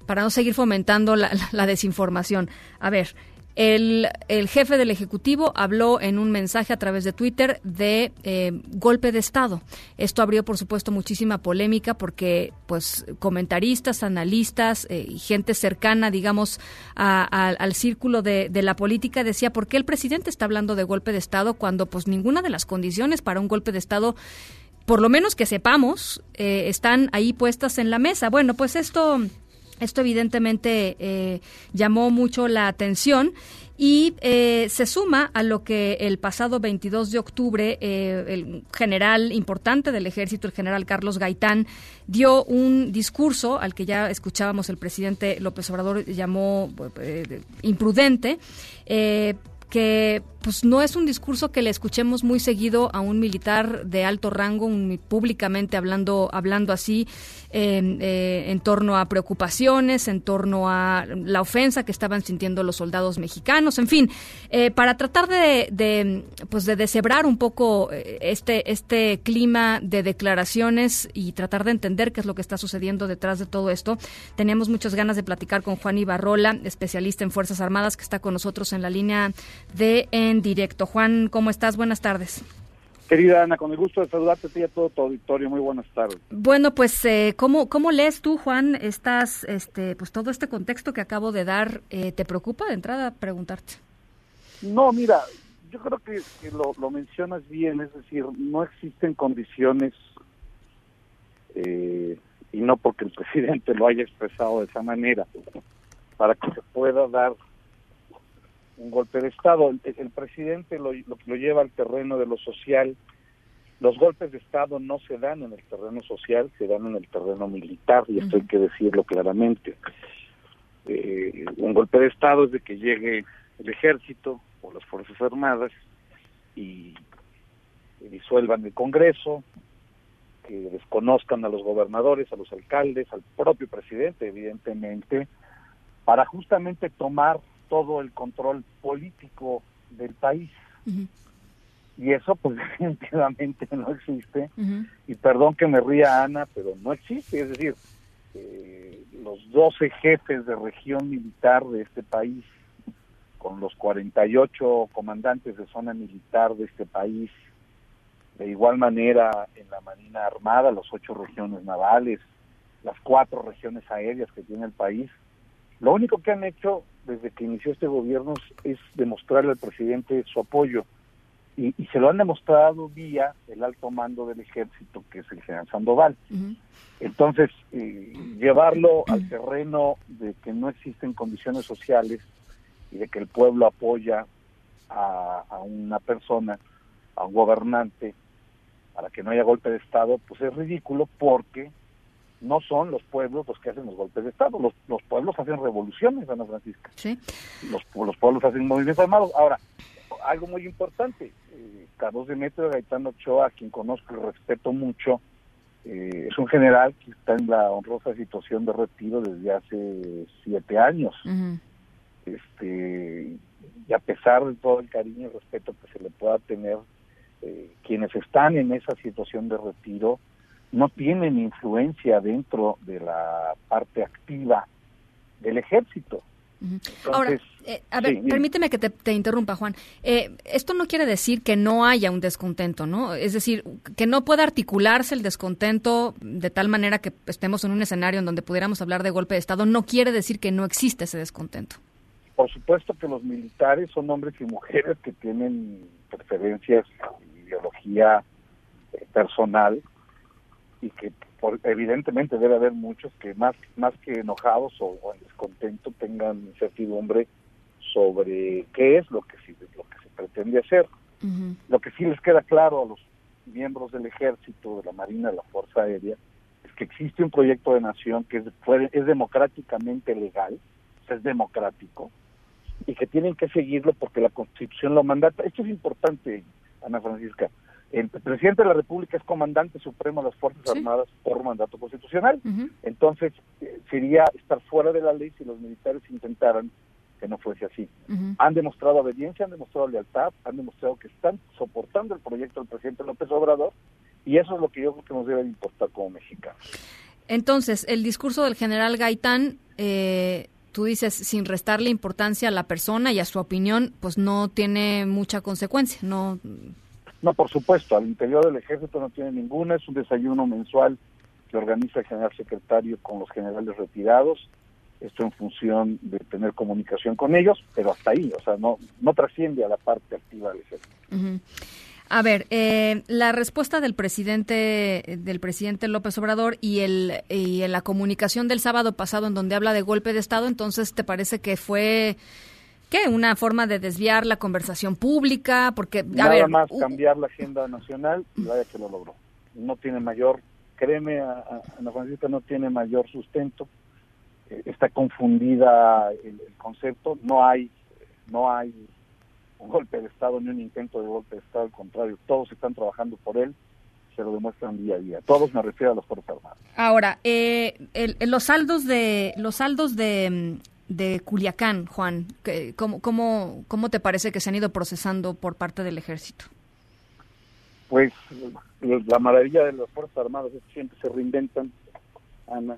para no seguir fomentando la, desinformación? A ver, el, el, jefe del Ejecutivo habló en un mensaje a través de Twitter de eh, golpe de Estado. Esto abrió, por supuesto, muchísima polémica porque, pues, comentaristas, analistas eh, gente cercana, digamos, al círculo de, de, la política decía, ¿por qué el presidente está hablando de golpe de Estado cuando, pues, ninguna de las condiciones para un golpe de Estado por lo menos que sepamos, eh, están ahí puestas en la mesa. Bueno, pues esto, esto evidentemente eh, llamó mucho la atención y eh, se suma a lo que el pasado 22 de octubre el general importante del ejército, el general Carlos Gaitán, dio un discurso al que ya escuchábamos el presidente López Obrador llamó imprudente que pues no es un discurso que le escuchemos muy seguido a un militar de alto rango, públicamente hablando, hablando así, eh, en torno a preocupaciones, en torno a la ofensa que estaban sintiendo los soldados mexicanos, en fin, eh, para tratar de, de, pues de deshebrar un poco eh, este, este clima de declaraciones y tratar de entender qué es lo que está sucediendo detrás de todo esto, teníamos muchas ganas de platicar con Juan Ibarrola, especialista en Fuerzas Armadas, que está con nosotros en la línea de En Directo. Juan, ¿cómo estás? Buenas tardes. Querida Ana, con el gusto de saludarte a y a todo tu auditorio. Muy buenas tardes. Bueno, pues, eh, ¿cómo, ¿cómo lees tú, Juan, estás, este, pues todo este contexto que acabo de dar? Eh, ¿Te preocupa de entrada preguntarte? No, mira, yo creo que, lo, lo, mencionas bien, es decir, no existen condiciones, eh, y no porque el (laughs) presidente lo haya expresado de esa manera, para que se pueda dar un golpe de Estado. El, presidente lo, lo, lleva al terreno de lo social. Los golpes de Estado no se dan en el terreno social, se dan en el terreno militar, y esto hay que decirlo claramente. Eh, un golpe de Estado es de que llegue el ejército o las Fuerzas Armadas y, disuelvan el Congreso, que desconozcan a los gobernadores, a los alcaldes, al propio presidente, evidentemente, para justamente tomar todo el control político del país. Y eso pues (laughs) definitivamente no existe. Y perdón que me ría Ana, pero no existe. Es decir, eh, los 12 jefes de región militar de este país, con los 48 comandantes de zona militar de este país, de igual manera en la Marina Armada, las ocho regiones navales, las cuatro regiones aéreas que tiene el país, lo único que han hecho desde que inició este gobierno es demostrarle al presidente su apoyo y, se lo han demostrado vía el alto mando del ejército, que es el general Sandoval. Entonces, eh, llevarlo al terreno de que no existen condiciones sociales y de que el pueblo apoya a, a una persona, a un gobernante, para que no haya golpe de Estado, pues es ridículo porque no son los pueblos los que hacen los golpes de Estado, los, los pueblos hacen revoluciones, Ana Francisca. Sí. Los, los pueblos hacen movimientos armados. Ahora, algo muy importante, eh, Carlos Demetrio Gaetano Ochoa, a quien conozco y respeto mucho, eh, es un general que está en la honrosa situación de retiro desde hace siete años. este Y a pesar de todo el cariño y respeto que se le pueda tener, eh, quienes están en esa situación de retiro no tienen influencia dentro de la parte activa del ejército. Ahora, eh, a ver, permíteme que te, interrumpa, Juan. Eh, esto no quiere decir que no haya un descontento, ¿no? Es decir, que no pueda articularse el descontento de tal manera que estemos en un escenario en donde pudiéramos hablar de golpe de Estado, no quiere decir que no existe ese descontento. Por supuesto que los militares son hombres y mujeres que tienen preferencias, ideología eh, personal y que evidentemente debe haber muchos que más más que enojados o, en descontento tengan incertidumbre sobre qué es lo que sí, lo que se pretende hacer. Lo que sí les queda claro a los miembros del ejército, de la marina, de la fuerza aérea, es que existe un proyecto de nación que es, es democráticamente legal, es democrático, y que tienen que seguirlo porque la constitución lo mandata. Esto es importante, Ana Francisca. El presidente de la República es comandante supremo de las Fuerzas Armadas por mandato constitucional. Entonces, eh, sería estar fuera de la ley si los militares intentaran que no fuese así. Han demostrado obediencia, han demostrado lealtad, han demostrado que están soportando el proyecto del presidente López Obrador y eso es lo que yo creo que nos debe importar como mexicanos. Entonces, el discurso del general Gaitán, eh, tú dices, sin restarle importancia a la persona y a su opinión, pues no tiene mucha consecuencia, no no, por supuesto, al interior del ejército no tiene ninguna, es un desayuno mensual que organiza el general secretario con los generales retirados, esto en función de tener comunicación con ellos, pero hasta ahí, o sea, no, no trasciende a la parte activa del ejército. A ver, eh, la respuesta del presidente del presidente López Obrador y el y la comunicación del sábado pasado en donde habla de golpe de estado, entonces te parece que fue ¿Qué? ¿Una forma de desviar la conversación pública? Porque, a Nada más cambiar la agenda nacional y vaya que lo logró. No tiene mayor, créeme, Ana Francisca, no tiene mayor sustento. Eh, está confundida el, concepto. No hay, no hay un golpe de Estado ni un intento de golpe de Estado. Al contrario, todos están trabajando por él se lo demuestran día a día. Todos me refiero a los Fuerzas Armadas. Ahora, eh, los saldos de los saldos de de Culiacán, Juan. ¿Cómo, cómo, ¿Cómo te parece que se han ido procesando por parte del ejército? Pues la maravilla de las Fuerzas Armadas es que siempre se reinventan, Ana,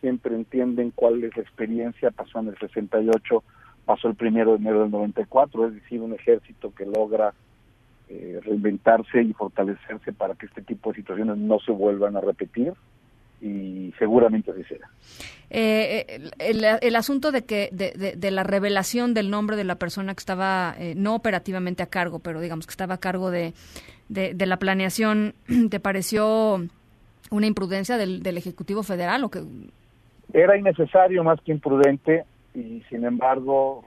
siempre entienden cuál es la experiencia, pasó en el 68, pasó el primero de enero del 94, es decir, un ejército que logra eh, reinventarse y fortalecerse para que este tipo de situaciones no se vuelvan a repetir y seguramente así será. Eh, el, asunto de que de, la revelación del nombre de la persona que estaba eh, no operativamente a cargo, pero digamos que estaba a cargo de, de, la planeación, (clears throat) ¿te pareció una imprudencia del, del Ejecutivo Federal o que era innecesario más que imprudente y sin embargo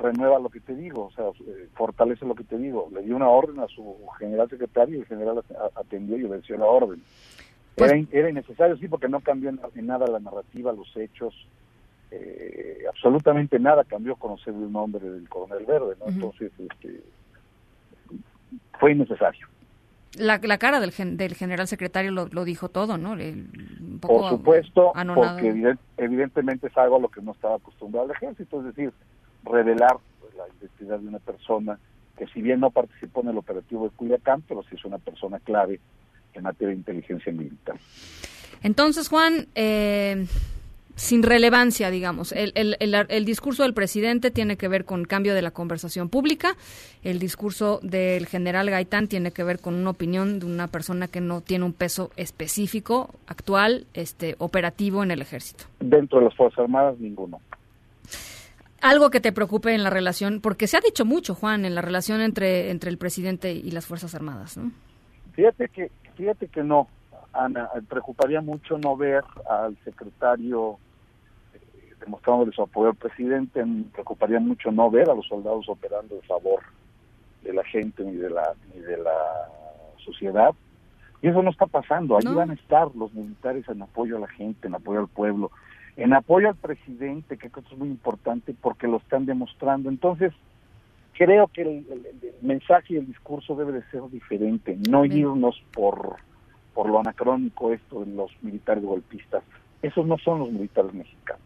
renueva lo que te digo, o sea, eh, fortalece lo que te digo. Le dio una orden a su general secretario y el general atendió y obedeció la orden. Pues era, innecesario, sí, porque no cambió en, nada la narrativa, los hechos, eh, absolutamente nada cambió conocer el nombre del coronel Verde, ¿no? Entonces, este, fue innecesario. La, la cara del, del general secretario lo, lo dijo todo, ¿no? Por supuesto, porque evidentemente es algo a lo que no estaba acostumbrado el ejército, es decir, revelar pues, la identidad de una persona que si bien no participó en el operativo de Culiacán, pero sí es una persona clave en materia de inteligencia militar. Entonces, Juan, eh, sin relevancia, digamos, el, el, el, discurso del presidente tiene que ver con cambio de la conversación pública, el discurso del general Gaitán tiene que ver con una opinión de una persona que no tiene un peso específico, actual, este, operativo en el ejército. Dentro de las Fuerzas Armadas, ninguno. Algo que te preocupe en la relación, porque se ha dicho mucho, Juan, en la relación entre, entre el presidente y las Fuerzas Armadas, ¿no? Fíjate que Fíjate que no, Ana, preocuparía mucho no ver al secretario eh, demostrándole su apoyo al presidente, me preocuparía mucho no ver a los soldados operando en favor de la gente ni de la, ni de la sociedad. Y eso no está pasando. Allí van a estar los militares en apoyo a la gente, en apoyo al pueblo, en apoyo al presidente, que que es muy importante porque lo están demostrando. Entonces, creo que el, mensaje y el discurso debe de ser diferente, no irnos por, por lo anacrónico esto de los militares golpistas. Esos no son los militares mexicanos.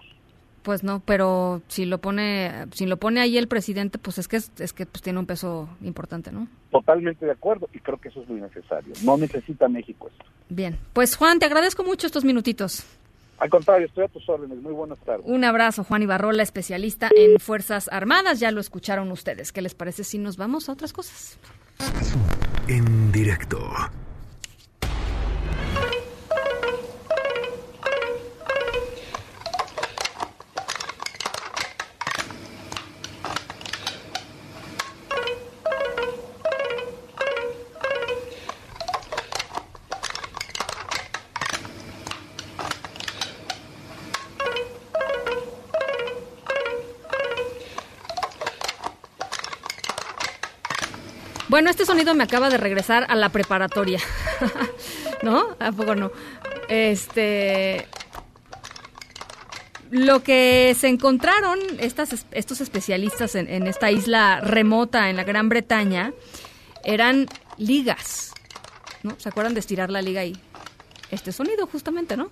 Pues no, pero si lo pone si lo pone ahí el presidente, pues es que es, que pues tiene un peso importante, ¿no? Totalmente de acuerdo y creo que eso es lo necesario. No necesita México esto. Bien, pues Juan, te agradezco mucho estos minutitos. Al contrario, estoy a tus órdenes. Muy buenas tardes. Un abrazo, Juan Ibarrola, especialista en Fuerzas Armadas. Ya lo escucharon ustedes. ¿Qué les parece si nos vamos a otras cosas? En directo. Bueno, este sonido me acaba de regresar a la preparatoria. (laughs) ¿No? ¿A poco no? Este. Lo que se encontraron estas, estos especialistas en, en esta isla remota en la Gran Bretaña eran ligas. ¿No? ¿Se acuerdan de estirar la liga ahí? Este sonido, justamente, ¿no?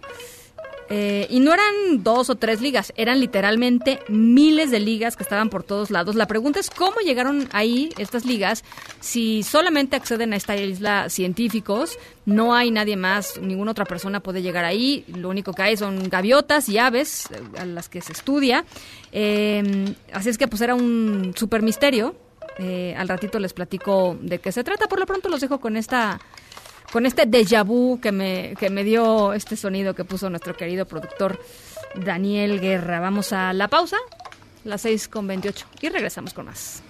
Eh, y no eran dos o tres ligas, eran literalmente miles de ligas que estaban por todos lados. La pregunta es cómo llegaron ahí estas ligas si solamente acceden a esta isla científicos, no hay nadie más, ninguna otra persona puede llegar ahí, lo único que hay son gaviotas y aves eh, a las que se estudia. Eh, así es que pues era un super misterio. al ratito les platico de qué se trata, por lo pronto los dejo con esta con este déjà vu que me, que me dio este sonido que puso nuestro querido productor Daniel Guerra. Vamos a la pausa, las 6 con 28, y regresamos con más.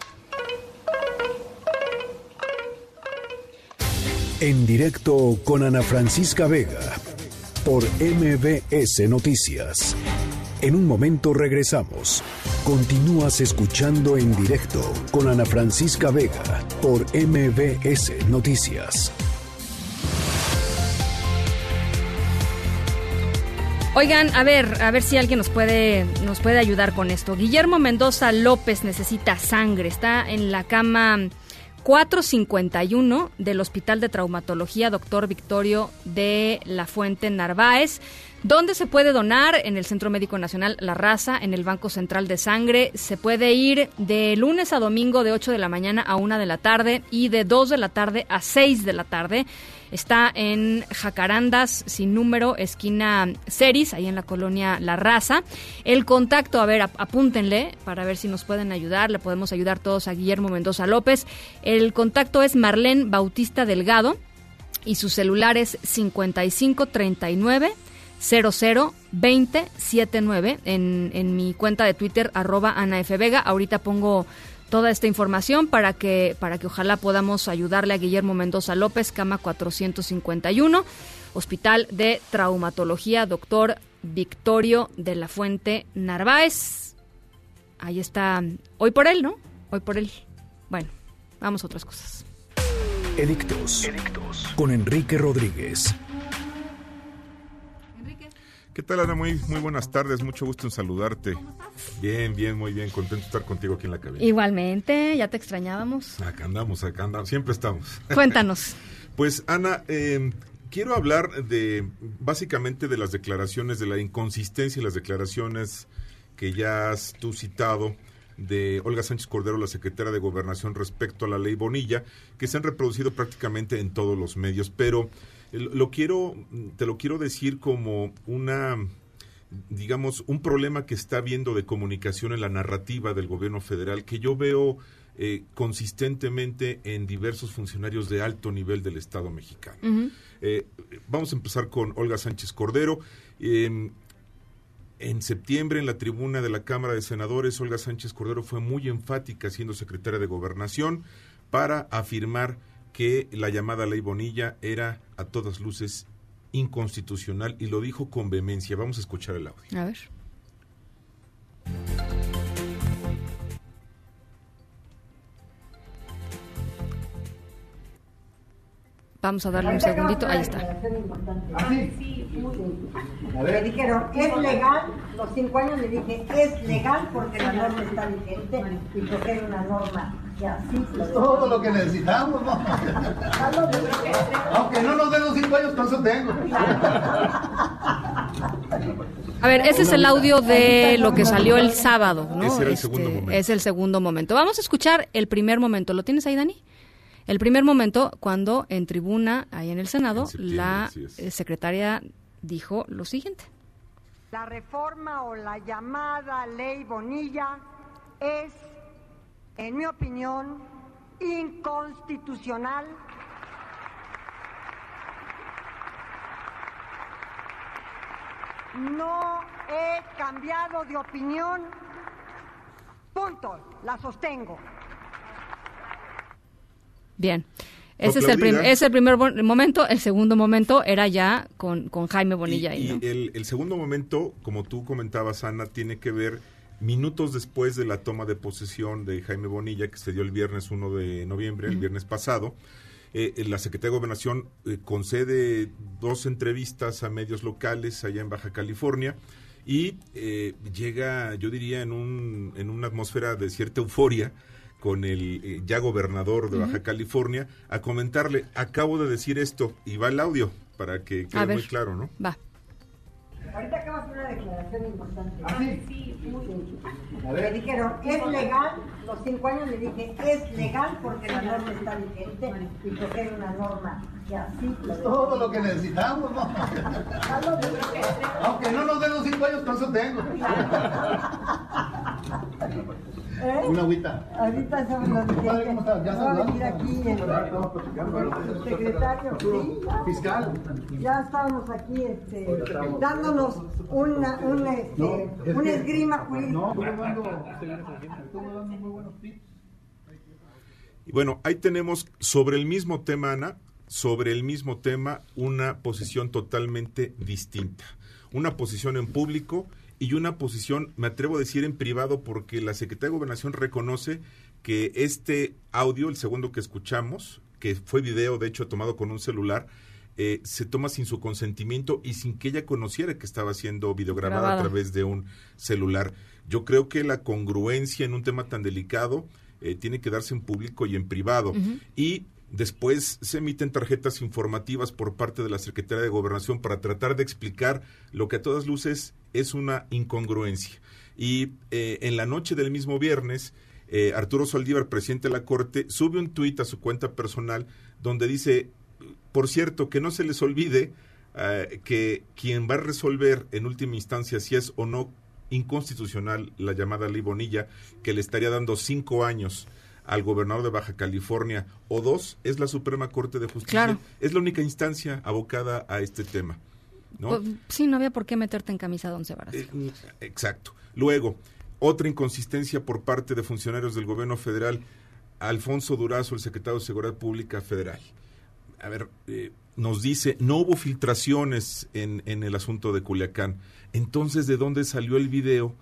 En directo con Ana Francisca Vega por MBS Noticias. En un momento regresamos. Continúas escuchando en directo con Ana Francisca Vega por MBS Noticias. Oigan, a ver, a ver si alguien nos puede, nos puede ayudar con esto. Guillermo Mendoza López necesita sangre. Está en la cama 451 del Hospital de Traumatología Doctor Victorio de la Fuente Narváez. ¿Dónde se puede donar? En el Centro Médico Nacional La Raza, en el Banco Central de Sangre. Se puede ir de lunes a domingo de 8 de la mañana a 1 de la tarde y de 2 de la tarde a 6 de la tarde. Está en Jacarandas, sin número, esquina Ceris, ahí en la colonia La Raza. El contacto, a ver, apúntenle para ver si nos pueden ayudar. Le podemos ayudar todos a Guillermo Mendoza López. El contacto es Marlene Bautista Delgado y su celular es 5539 002079 en, en mi cuenta de Twitter arroba Ana F. Vega. Ahorita pongo toda esta información para que, para que ojalá podamos ayudarle a Guillermo Mendoza López, cama 451, Hospital de Traumatología, doctor Victorio de la Fuente Narváez. Ahí está, hoy por él, ¿no? Hoy por él. Bueno, vamos a otras cosas. Edictos. Edictos. Con Enrique Rodríguez. ¿Qué tal, Ana? Muy, muy buenas tardes, mucho gusto en saludarte. Bien, bien, muy bien, contento de estar contigo aquí en la cabina. Igualmente, ya te extrañábamos. Acá andamos, acá andamos, siempre estamos. (laughs) Cuéntanos. pues, Ana, em, quiero hablar de, básicamente, de las declaraciones, de la inconsistencia y las declaraciones que ya has tú citado de Olga Sánchez Cordero, la secretaria de Gobernación, respecto a la ley Bonilla, que se han reproducido prácticamente en todos los medios, pero lo quiero, te lo quiero decir como una, digamos, un problema que está habiendo de comunicación en la narrativa del gobierno federal que yo veo eh, consistentemente en diversos funcionarios de alto nivel del Estado mexicano. Eh, vamos a empezar con Olga Sánchez Cordero. Em, en septiembre, en la tribuna de la Cámara de Senadores, Olga Sánchez Cordero fue muy enfática, siendo secretaria de Gobernación, para afirmar que la llamada ley Bonilla era a todas luces inconstitucional y lo dijo con vehemencia. Vamos a escuchar el audio. A ver. Vamos a darle un segundito. Ahí está. Me dijeron, ¿es legal? Los cinco años le dije, es legal porque la norma está vigente y porque hay una norma todo lo que necesitamos, ¿no? Aunque no nos den los cinco años, con eso tengo. A ver, ese es el audio de lo que salió el sábado, ¿no? Ese era el Este, segundo momento. Es el segundo momento. Vamos a escuchar el primer momento. ¿Lo tienes ahí, Dani? El primer momento cuando en tribuna, ahí en el Senado, la eh, secretaria dijo lo siguiente. La reforma o la llamada ley Bonilla es, en mi opinión, inconstitucional. No he cambiado de opinión. Punto. La sostengo. Bien. Ese es, el prim- es el primer momento. El segundo momento era ya con, con Jaime Bonilla. ahí, Y ¿no? el, el segundo momento, como tú comentabas, Ana, tiene que ver minutos después de la toma de posesión de Jaime Bonilla, que se dio el viernes 1 de noviembre, el viernes pasado. eh, la Secretaría de Gobernación eh, concede dos entrevistas a medios locales allá en Baja California y eh, llega, yo diría, en, un, en una atmósfera de cierta euforia con el eh, ya gobernador de Baja. California a comentarle, acabo de decir esto, y va el audio para que quede muy claro, ¿no? Va. Ahorita acabas una declaración importante. ¿Ah, sí? A Me dijeron, ¿es legal? Los cinco años le dije, es legal porque la norma está vigente y porque hay una norma que así lo Es todo lo que necesitamos, ¿no? Aunque no nos den los cinco años, con eso tengo. (laughs) ¿Eh? Una agüita. Ahorita estamos los Compadre, ¿cómo estás? ¿Ya hablando? aquí platicando. el secretario. Sí. Fiscal. Ya estábamos aquí este, dándonos una, una, este, una esgrima jurídica. No, estuvo dando, estuvo dando muy buenos tips. Y bueno, ahí tenemos sobre el mismo tema, Ana, sobre el mismo tema, una posición totalmente distinta. Una posición en público y una posición, me atrevo a decir, en privado, porque la Secretaría de Gobernación reconoce que este audio, el segundo que escuchamos, que fue video, de hecho, tomado con un celular, eh, se toma sin su consentimiento y sin que ella conociera que estaba siendo videograbada Grabada. a través de un celular. Yo creo que la congruencia en un tema tan delicado eh, tiene que darse en público y en privado. Y después se emiten tarjetas informativas por parte de la Secretaría de Gobernación para tratar de explicar lo que a todas luces es una incongruencia. Y eh, en la noche del mismo viernes, eh, Arturo Saldívar, presidente de la Corte, sube un tuit a su cuenta personal donde dice, por cierto, que no se les olvide eh, que quien va a resolver en última instancia si es o no inconstitucional la llamada ley Bonilla, que le estaría dando cinco años al gobernador de Baja California, o dos, es la Suprema Corte de Justicia. Claro. Es la única instancia abocada a este tema. ¿No? Pues, sí, no había por qué meterte en camisa de once varas. Eh, Exacto. Luego, otra inconsistencia por parte de funcionarios del gobierno federal. Alfonso Durazo, el secretario de Seguridad Pública Federal. A ver, eh, nos dice, no hubo filtraciones en, en el asunto de Culiacán. Entonces, ¿de dónde salió el video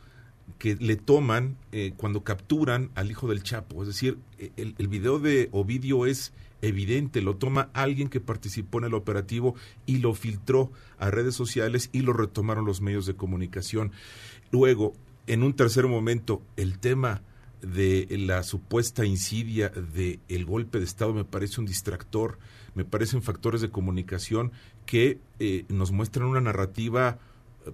que le toman eh, cuando capturan al hijo del Chapo? Es decir, eh, el, el video de Ovidio es evidente, lo toma alguien que participó en el operativo y lo filtró a redes sociales y lo retomaron los medios de comunicación. Luego, en un tercer momento, el tema de la supuesta insidia de el golpe de Estado me parece un distractor, me parecen factores de comunicación que eh, nos muestran una narrativa eh,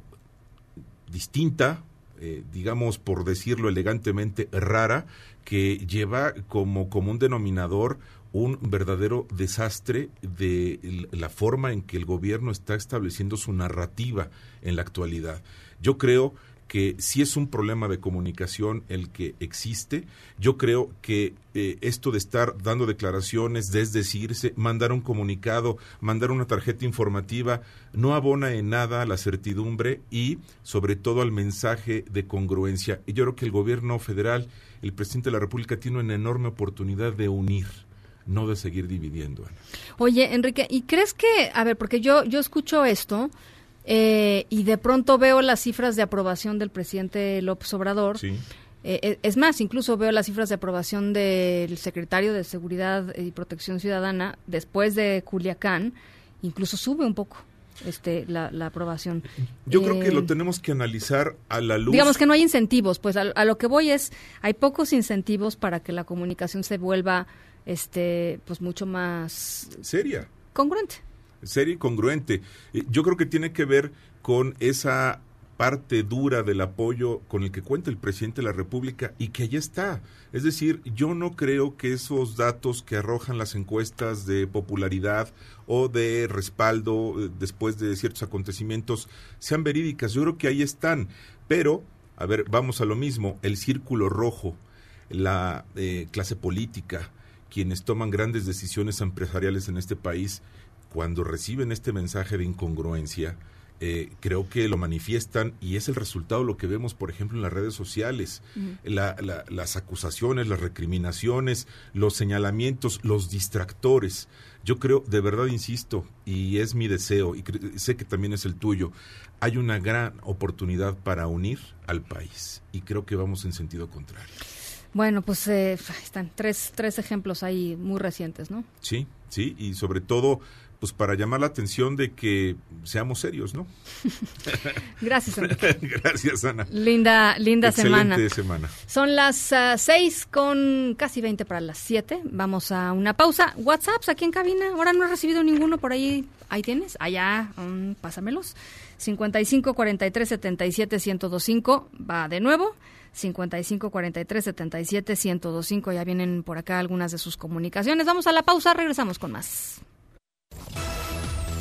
distinta, eh, digamos por decirlo elegantemente, rara, que lleva como común denominador un verdadero desastre de la forma en que el gobierno está estableciendo su narrativa en la actualidad. Yo creo que sí es un problema de comunicación el que existe. Yo creo que eh, esto de estar dando declaraciones, desdecirse, mandar un comunicado, mandar una tarjeta informativa, no abona en nada a la certidumbre y sobre todo al mensaje de congruencia. Y yo creo que el gobierno federal, el presidente de la República, tiene una enorme oportunidad de unir, no de seguir dividiendo. Oye, Enrique, ¿y crees que, a ver, porque yo, yo escucho esto eh, y de pronto veo las cifras de aprobación del presidente López Obrador Sí. Eh, es más, incluso veo las cifras de aprobación del secretario de Seguridad y Protección Ciudadana después de Culiacán, incluso sube un poco este la, aprobación. Yo creo que lo tenemos que analizar a la luz. Digamos que no hay incentivos, pues a, a, lo que voy es, hay pocos incentivos para que la comunicación se vuelva este pues mucho más seria. Congruente. Seria y congruente. Yo creo que tiene que ver con esa parte dura del apoyo con el que cuenta el presidente de la República y que allí está. Es decir, yo no creo que esos datos que arrojan las encuestas de popularidad o de respaldo eh, después de ciertos acontecimientos sean verídicas. Yo creo que ahí están. Pero, a ver, vamos a lo mismo, el círculo rojo, la eh, clase política, quienes toman grandes decisiones empresariales en este país, cuando reciben este mensaje de incongruencia, eh, creo que lo manifiestan y es el resultado lo que vemos, por ejemplo, en las redes sociales. las acusaciones, las recriminaciones, los señalamientos, los distractores. Yo creo, de verdad insisto, y es mi deseo, y sé que también es el tuyo, hay una gran oportunidad para unir al país y creo que vamos en sentido contrario. Bueno, pues eh, están tres, tres ejemplos ahí muy recientes, ¿no? Sí, sí, y sobre todo pues para llamar la atención de que seamos serios, ¿no? (laughs) Gracias, Ana. (laughs) Gracias, Ana. Linda, linda Excelente semana. Son las uh, seis con casi veinte para las siete. Vamos a una pausa. WhatsApps aquí en cabina. Ahora no he recibido ninguno por ahí. Ahí tienes. Allá, um, pásamelos. 55 43 77 1025. Va de nuevo. 55 43 77 1025. Ya vienen por acá algunas de sus comunicaciones. Vamos a la pausa. Regresamos con más.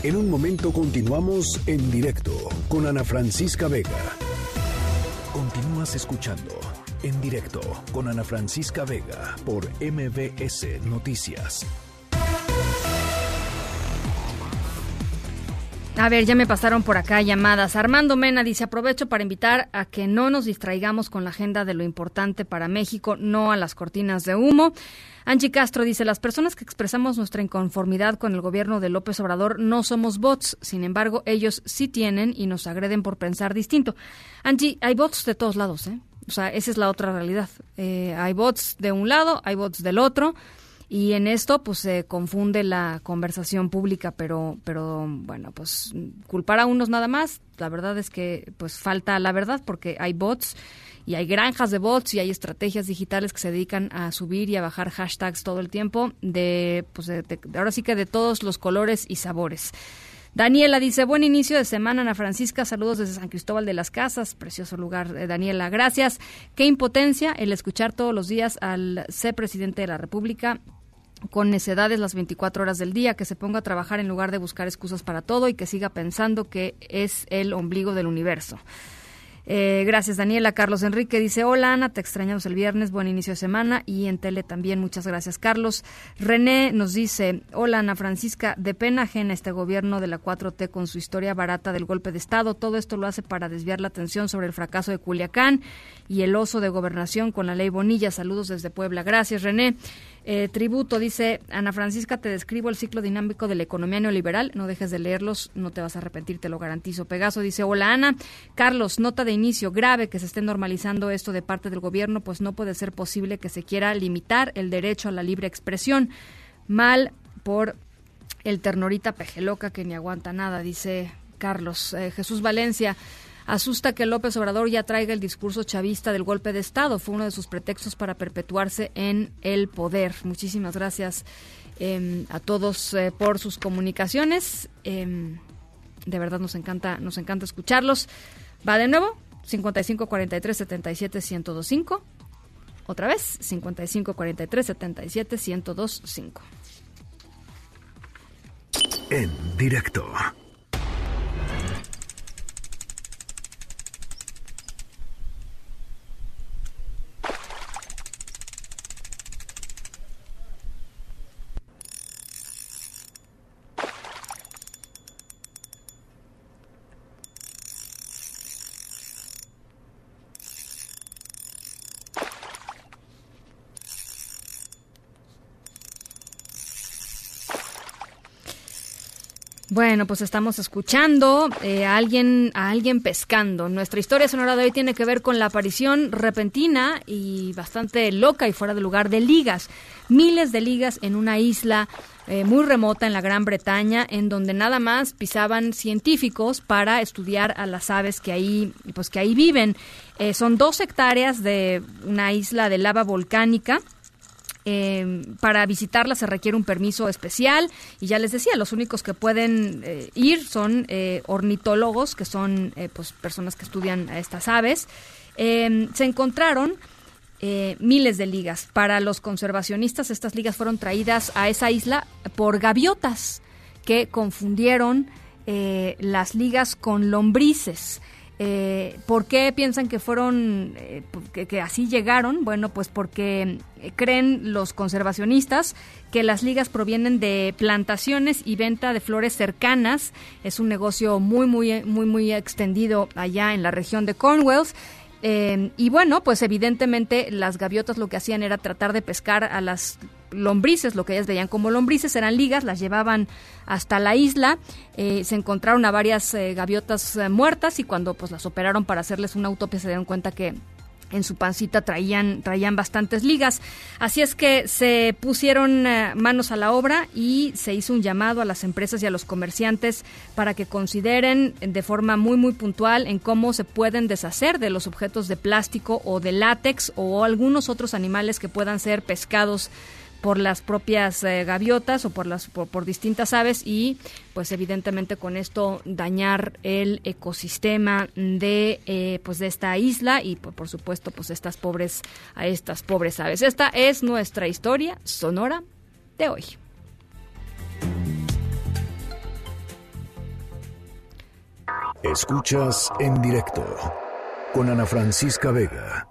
En un momento continuamos en directo con Ana Francisca Vega. Continúas escuchando en directo con Ana Francisca Vega por MBS Noticias. A ver, ya me pasaron por acá llamadas. Armando Mena dice, aprovecho para invitar a que no nos distraigamos con la agenda de lo importante para México, no a las cortinas de humo. Angie Castro dice, las personas que expresamos nuestra inconformidad con el gobierno de López Obrador no somos bots, sin embargo, ellos sí tienen y nos agreden por pensar distinto. Angie, hay bots de todos lados, ¿eh? O sea, esa es la otra realidad. Eh, hay bots de un lado, hay bots del otro. Y en esto, pues se confunde la conversación pública, pero, pero bueno, pues culpar a unos nada más, la verdad es que pues falta la verdad porque hay bots y hay granjas de bots y hay estrategias digitales que se dedican a subir y a bajar hashtags todo el tiempo de, pues ahora sí que de todos los colores y sabores. Daniela dice, buen inicio de semana, Ana Francisca, saludos desde San Cristóbal de las Casas, precioso lugar, eh, Daniela, gracias. Qué impotencia el escuchar todos los días al ser presidente de la República con necedades las 24 horas del día, que se ponga a trabajar en lugar de buscar excusas para todo y que siga pensando que es el ombligo del universo. Eh, gracias, Daniela. Carlos Enrique dice, hola Ana, te extrañamos el viernes, buen inicio de semana y en tele también, muchas gracias, Carlos. René nos dice, hola Ana Francisca, de pena ajena este gobierno de la 4T con su historia barata del golpe de Estado. Todo esto lo hace para desviar la atención sobre el fracaso de Culiacán y el oso de gobernación con la ley Bonilla. Saludos desde Puebla. Gracias, René. Eh, tributo, dice Ana Francisca, te describo el ciclo dinámico de la economía neoliberal. No dejes de leerlos, no te vas a arrepentir, te lo garantizo. Pegaso dice, hola Ana. Carlos, nota de inicio, grave que se esté normalizando esto de parte del gobierno, pues no puede ser posible que se quiera limitar el derecho a la libre expresión. Mal por el ternorita pejeloca que ni aguanta nada, dice Carlos. Eh, Jesús Valencia. Asusta que López Obrador ya traiga el discurso chavista del golpe de Estado. Fue uno de sus pretextos para perpetuarse en el poder. Muchísimas gracias em, a todos eh, por sus comunicaciones. Em, de verdad nos encanta, nos encanta escucharlos. Va de nuevo, 55 43 77 1025. Otra vez, 55 43 77 1025. En directo. Bueno, pues estamos escuchando eh, a alguien a alguien pescando. Nuestra historia sonora de hoy tiene que ver con la aparición repentina y bastante loca y fuera de lugar de ligas. Miles de ligas en una isla eh, muy remota en la Gran Bretaña, en donde nada más pisaban científicos para estudiar a las aves que ahí, pues que ahí viven. Eh, son dos hectáreas de una isla de lava volcánica eh, para visitarla se requiere un permiso especial y ya les decía, los únicos que pueden eh, ir son eh, ornitólogos, que son pues, personas que estudian a estas aves. Eh, se encontraron miles de ligas. Para los conservacionistas, estas ligas fueron traídas a esa isla por gaviotas que confundieron las ligas con lombrices. Eh, ¿Por qué piensan que fueron, eh, que, así llegaron? Bueno, pues porque eh, creen los conservacionistas que las ligas provienen de plantaciones y venta de flores cercanas. Es un negocio muy, muy, muy, muy extendido allá en la región de Cornwall. Eh, y bueno, pues evidentemente las gaviotas lo que hacían era tratar de pescar a las lombrices, lo que ellas veían como lombrices, eran ligas, las llevaban hasta la isla, eh, se encontraron a varias eh, gaviotas eh, muertas y cuando pues las operaron para hacerles una autopsia se dieron cuenta que en su pancita traían, traían bastantes ligas. Así es que se pusieron eh, manos a la obra y se hizo un llamado a las empresas y a los comerciantes para que consideren de forma muy, muy puntual en cómo se pueden deshacer de los objetos de plástico o de látex o algunos otros animales que puedan ser pescados por las propias eh, gaviotas o por las por, distintas aves y pues evidentemente con esto dañar el ecosistema de eh, pues de esta isla y por, por, supuesto pues estas pobres a estas pobres aves. Esta es nuestra historia sonora de hoy. Escuchas en directo con Ana Francisca Vega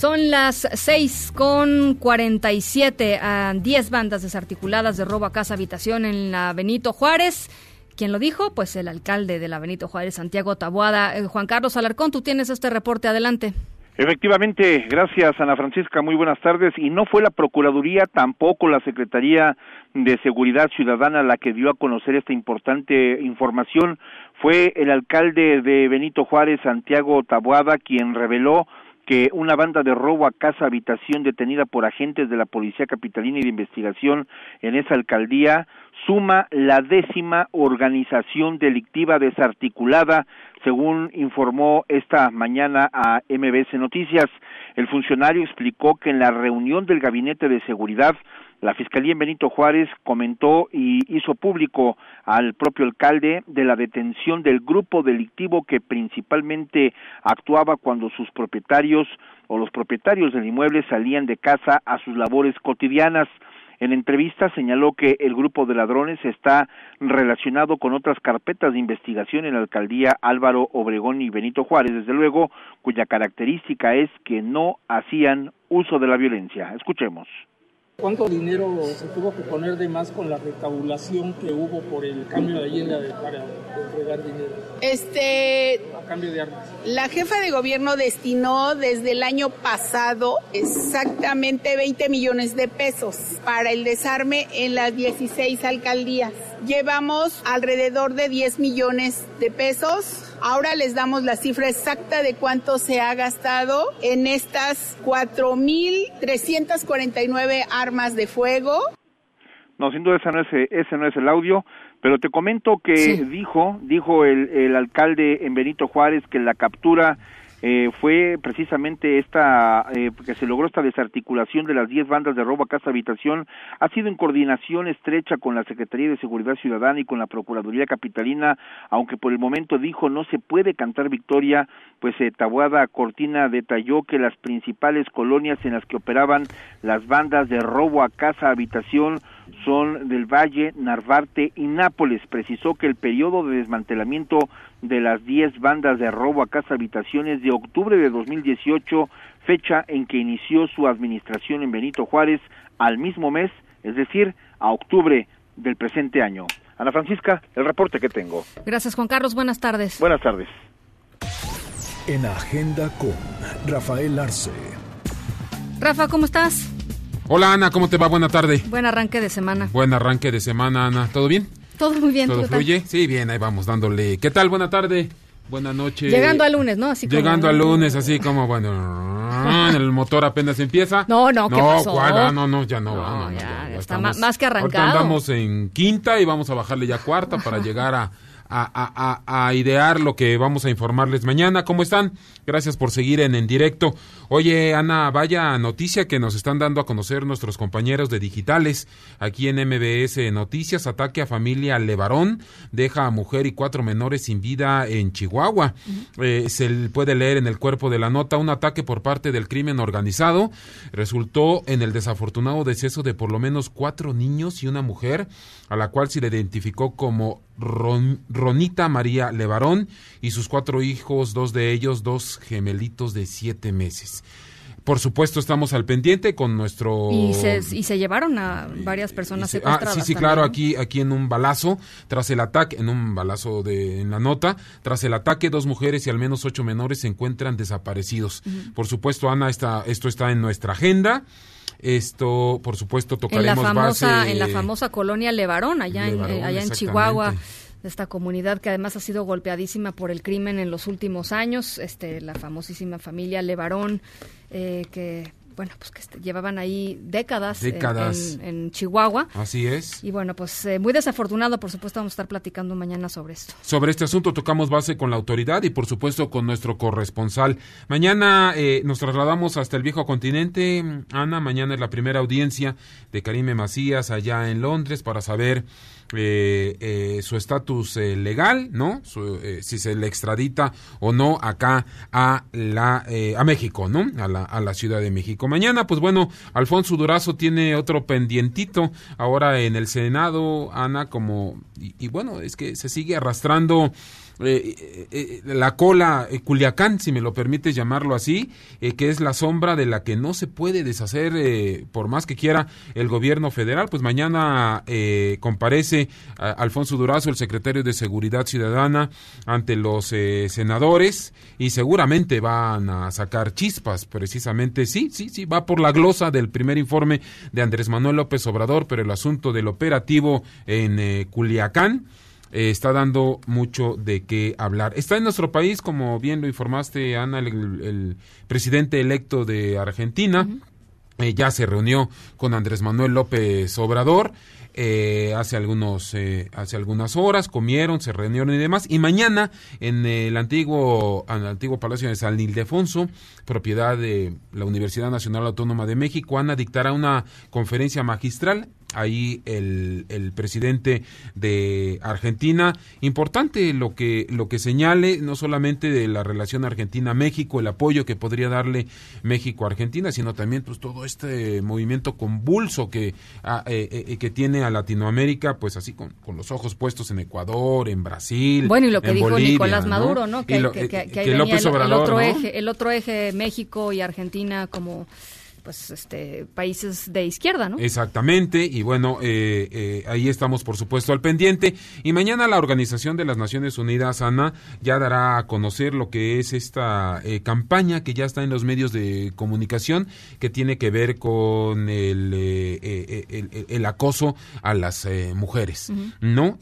son las 6 con 47 a 10 bandas desarticuladas de robo a casa habitación en la Benito Juárez. ¿Quién lo dijo? Pues el alcalde de la Benito Juárez, Santiago Taboada. Eh, Juan Carlos Alarcón, tú tienes este reporte. Adelante. Efectivamente, gracias Ana Francisca, muy buenas tardes. Y no fue la Procuraduría, tampoco la Secretaría de Seguridad Ciudadana la que dio a conocer esta importante información. Fue el alcalde de Benito Juárez, Santiago Taboada, quien reveló que una banda de robo a casa habitación detenida por agentes de la Policía Capitalina y de Investigación en esa alcaldía suma la décima organización delictiva desarticulada, según informó esta mañana a MBS Noticias. El funcionario explicó que en la reunión del Gabinete de Seguridad la Fiscalía en Benito Juárez comentó y hizo público al propio alcalde de la detención del grupo delictivo que principalmente actuaba cuando sus propietarios o los propietarios del inmueble salían de casa a sus labores cotidianas. En entrevista señaló que el grupo de ladrones está relacionado con otras carpetas de investigación en la alcaldía Álvaro Obregón y Benito Juárez, desde luego, cuya característica es que no hacían uso de la violencia. Escuchemos. ¿Cuánto dinero se tuvo que poner de más con la recaudación que hubo por el cambio de de, para entregar dinero? Este. A cambio de armas. La jefa de gobierno destinó desde el año pasado exactamente 20 millones de pesos para el desarme en las 16 alcaldías. Llevamos alrededor de 10 millones de pesos Ahora les damos la cifra exacta de cuánto se ha gastado en estas 4.349 armas de fuego. No, sin duda ese no es, ese no es el audio, pero te comento que sí. dijo, dijo el, el alcalde en Benito Juárez que la captura eh, fue precisamente esta eh, que se logró esta desarticulación de las 10 bandas de robo a casa habitación. Ha sido en coordinación estrecha con la Secretaría de Seguridad Ciudadana y con la Procuraduría Capitalina, aunque por el momento dijo no se puede cantar victoria, pues eh, Tabuada Cortina detalló que las principales colonias en las que operaban las bandas de robo a casa habitación son del Valle, Narvarte y Nápoles. Precisó que el periodo de desmantelamiento de las 10 bandas de robo a casa habitaciones de octubre de 2018, fecha en que inició su administración en Benito Juárez, al mismo mes, es decir, a octubre del presente año. Ana Francisca, el reporte que tengo. Gracias, Juan Carlos. Buenas tardes. Buenas tardes. En Agenda con Rafael Arce. Rafa, ¿cómo estás? Hola Ana, ¿cómo te va? Buena tarde. Buen arranque de semana. Buen arranque de semana, Ana. ¿Todo bien? Todo muy bien. ¿Todo fluye? Sí, bien, ahí vamos dándole. ¿Qué tal? Buena tarde. Buena noche. Llegando al lunes, ¿no? Así Llegando al lunes, así como, bueno, (laughs) el motor apenas empieza. No, no, ¿qué no, pasó? ¿cuál? No, no, ya no, No, va, no, ya, ya está estamos- más que arrancado. Andamos en quinta y vamos a bajarle ya cuarta para (laughs) llegar a, a, a- a- a idear lo que vamos a informarles mañana. ¿Cómo están? Gracias por seguir en En Directo. Oye, Ana, vaya noticia que nos están dando a conocer nuestros compañeros de digitales aquí en MBS Noticias. Ataque a familia Levarón deja a mujer y cuatro menores sin vida en Chihuahua. Eh, se puede leer en el cuerpo de la nota un ataque por parte del crimen organizado. Resultó en el desafortunado deceso de por lo menos cuatro niños y una mujer, a la cual se le identificó como Ron- Ronita María Levarón y sus cuatro hijos, dos de ellos, dos gemelitos de siete meses. Por supuesto, estamos al pendiente con nuestro... Y se, y se llevaron a varias personas Sí, ah, secuestradas. sí, sí, también, claro, aquí, aquí en un balazo, tras el ataque, en un balazo de, en la nota, tras el ataque, dos mujeres y al menos ocho menores se encuentran desaparecidos. Por supuesto, Ana, está, esto está en nuestra agenda. Esto, por supuesto, En la tocaremos famosa, base. en la famosa colonia Levarón, allá, Levarón, en, eh, allá en exactamente. Chihuahua, de esta comunidad que además ha sido golpeadísima por el crimen en los últimos años, este, la famosísima familia Levarón, eh, que bueno, pues que este, llevaban ahí décadas, en- Décadas. En, en Chihuahua. Así es. Y bueno, pues eh, muy desafortunado, por supuesto, vamos a estar platicando mañana sobre esto. Sobre este asunto tocamos base con la autoridad y por supuesto con nuestro corresponsal. Mañana eh, nos trasladamos hasta el viejo continente. Ana, mañana es la primera audiencia de Karime Macías allá en Londres para saber eh, eh, su estatus eh, legal, ¿no? Su, eh, si se le extradita o no acá a la eh, a México, ¿no? A la, a la Ciudad de México. Mañana, pues bueno, Alfonso Durazo tiene otro pendientito ahora en el Senado, Ana, como y, y bueno, es que se sigue arrastrando eh, eh, eh, la cola eh, Culiacán, si me lo permites llamarlo así, que es la sombra de la que no se puede deshacer por más que quiera el gobierno federal. Pues mañana comparece a- Alfonso Durazo, el secretario de Seguridad Ciudadana, ante los senadores y seguramente van a sacar chispas, precisamente. Sí, sí, sí, va por la glosa del primer informe de Andrés Manuel López Obrador, pero el asunto del operativo en Culiacán eh, está dando mucho de qué hablar. Está en nuestro país, como bien lo informaste, Ana, el, el presidente electo de Argentina. Eh, ya se reunió con Andrés Manuel López Obrador eh, hace algunos eh, hace algunas horas comieron se reunieron y demás y mañana en el antiguo en el antiguo Palacio de San Ildefonso propiedad de la Universidad Nacional Autónoma de México Ana dictará una conferencia magistral ahí el, el presidente de Argentina importante lo que lo que señale no solamente de la relación Argentina México el apoyo que podría darle México a Argentina sino también pues todo este movimiento convulso que ah, eh, eh, que tiene a Latinoamérica pues así con, con los ojos puestos en Ecuador en Brasil Bueno, y lo que en dijo Bolivia, Nicolás Maduro, ¿no? Que, lo- que- que- eh, que ahí venía el, otro ¿no? eje, el otro eje México y Argentina como pues este países de izquierda, ¿no? Exactamente, y bueno, eh, eh, ahí estamos por supuesto al pendiente. Y mañana la Organización de las Naciones Unidas, Ana, ya dará a conocer lo que es esta eh, campaña que ya está en los medios de comunicación, que tiene que ver con el, eh, el, el- el acoso a las mujeres. ¿no?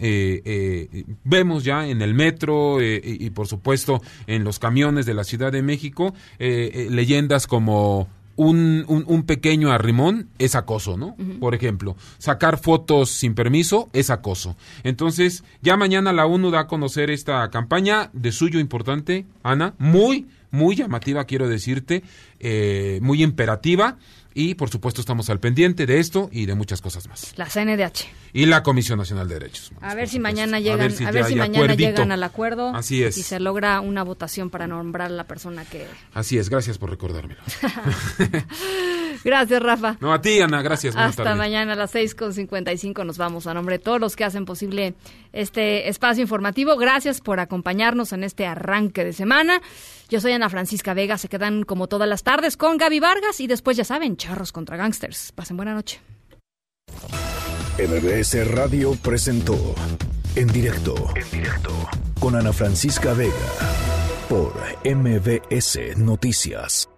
Vemos ya en el metro eh, y, y, por supuesto en los camiones de la Ciudad de México leyendas como un, un, un pequeño arrimón es acoso, ¿no? Por ejemplo, sacar fotos sin permiso es acoso. Entonces, ya mañana la ONU da a conocer esta campaña de suyo importante, Ana, muy, muy llamativa, quiero decirte, eh, muy imperativa. Y por supuesto estamos al pendiente de esto y de muchas cosas más. La CNDH. Y la Comisión Nacional de Derechos Humanos. A ver si mañana llegan, a ver si mañana acuerdito. llegan al acuerdo Así es. y se logra una votación para nombrar a la persona que Así es, gracias por recordármelo. (laughs) Gracias, Rafa. No, a ti, Ana, gracias. Hasta mañana a las 6.55 nos vamos a nombre de todos los que hacen posible este espacio informativo. Gracias por acompañarnos en este arranque de semana. Yo soy Ana Francisca Vega. Se quedan como todas las tardes con Gaby Vargas y después ya saben, charros contra gangsters. Pasen buena noche. MBS Radio presentó en directo, en directo con Ana Francisca Vega por MBS Noticias.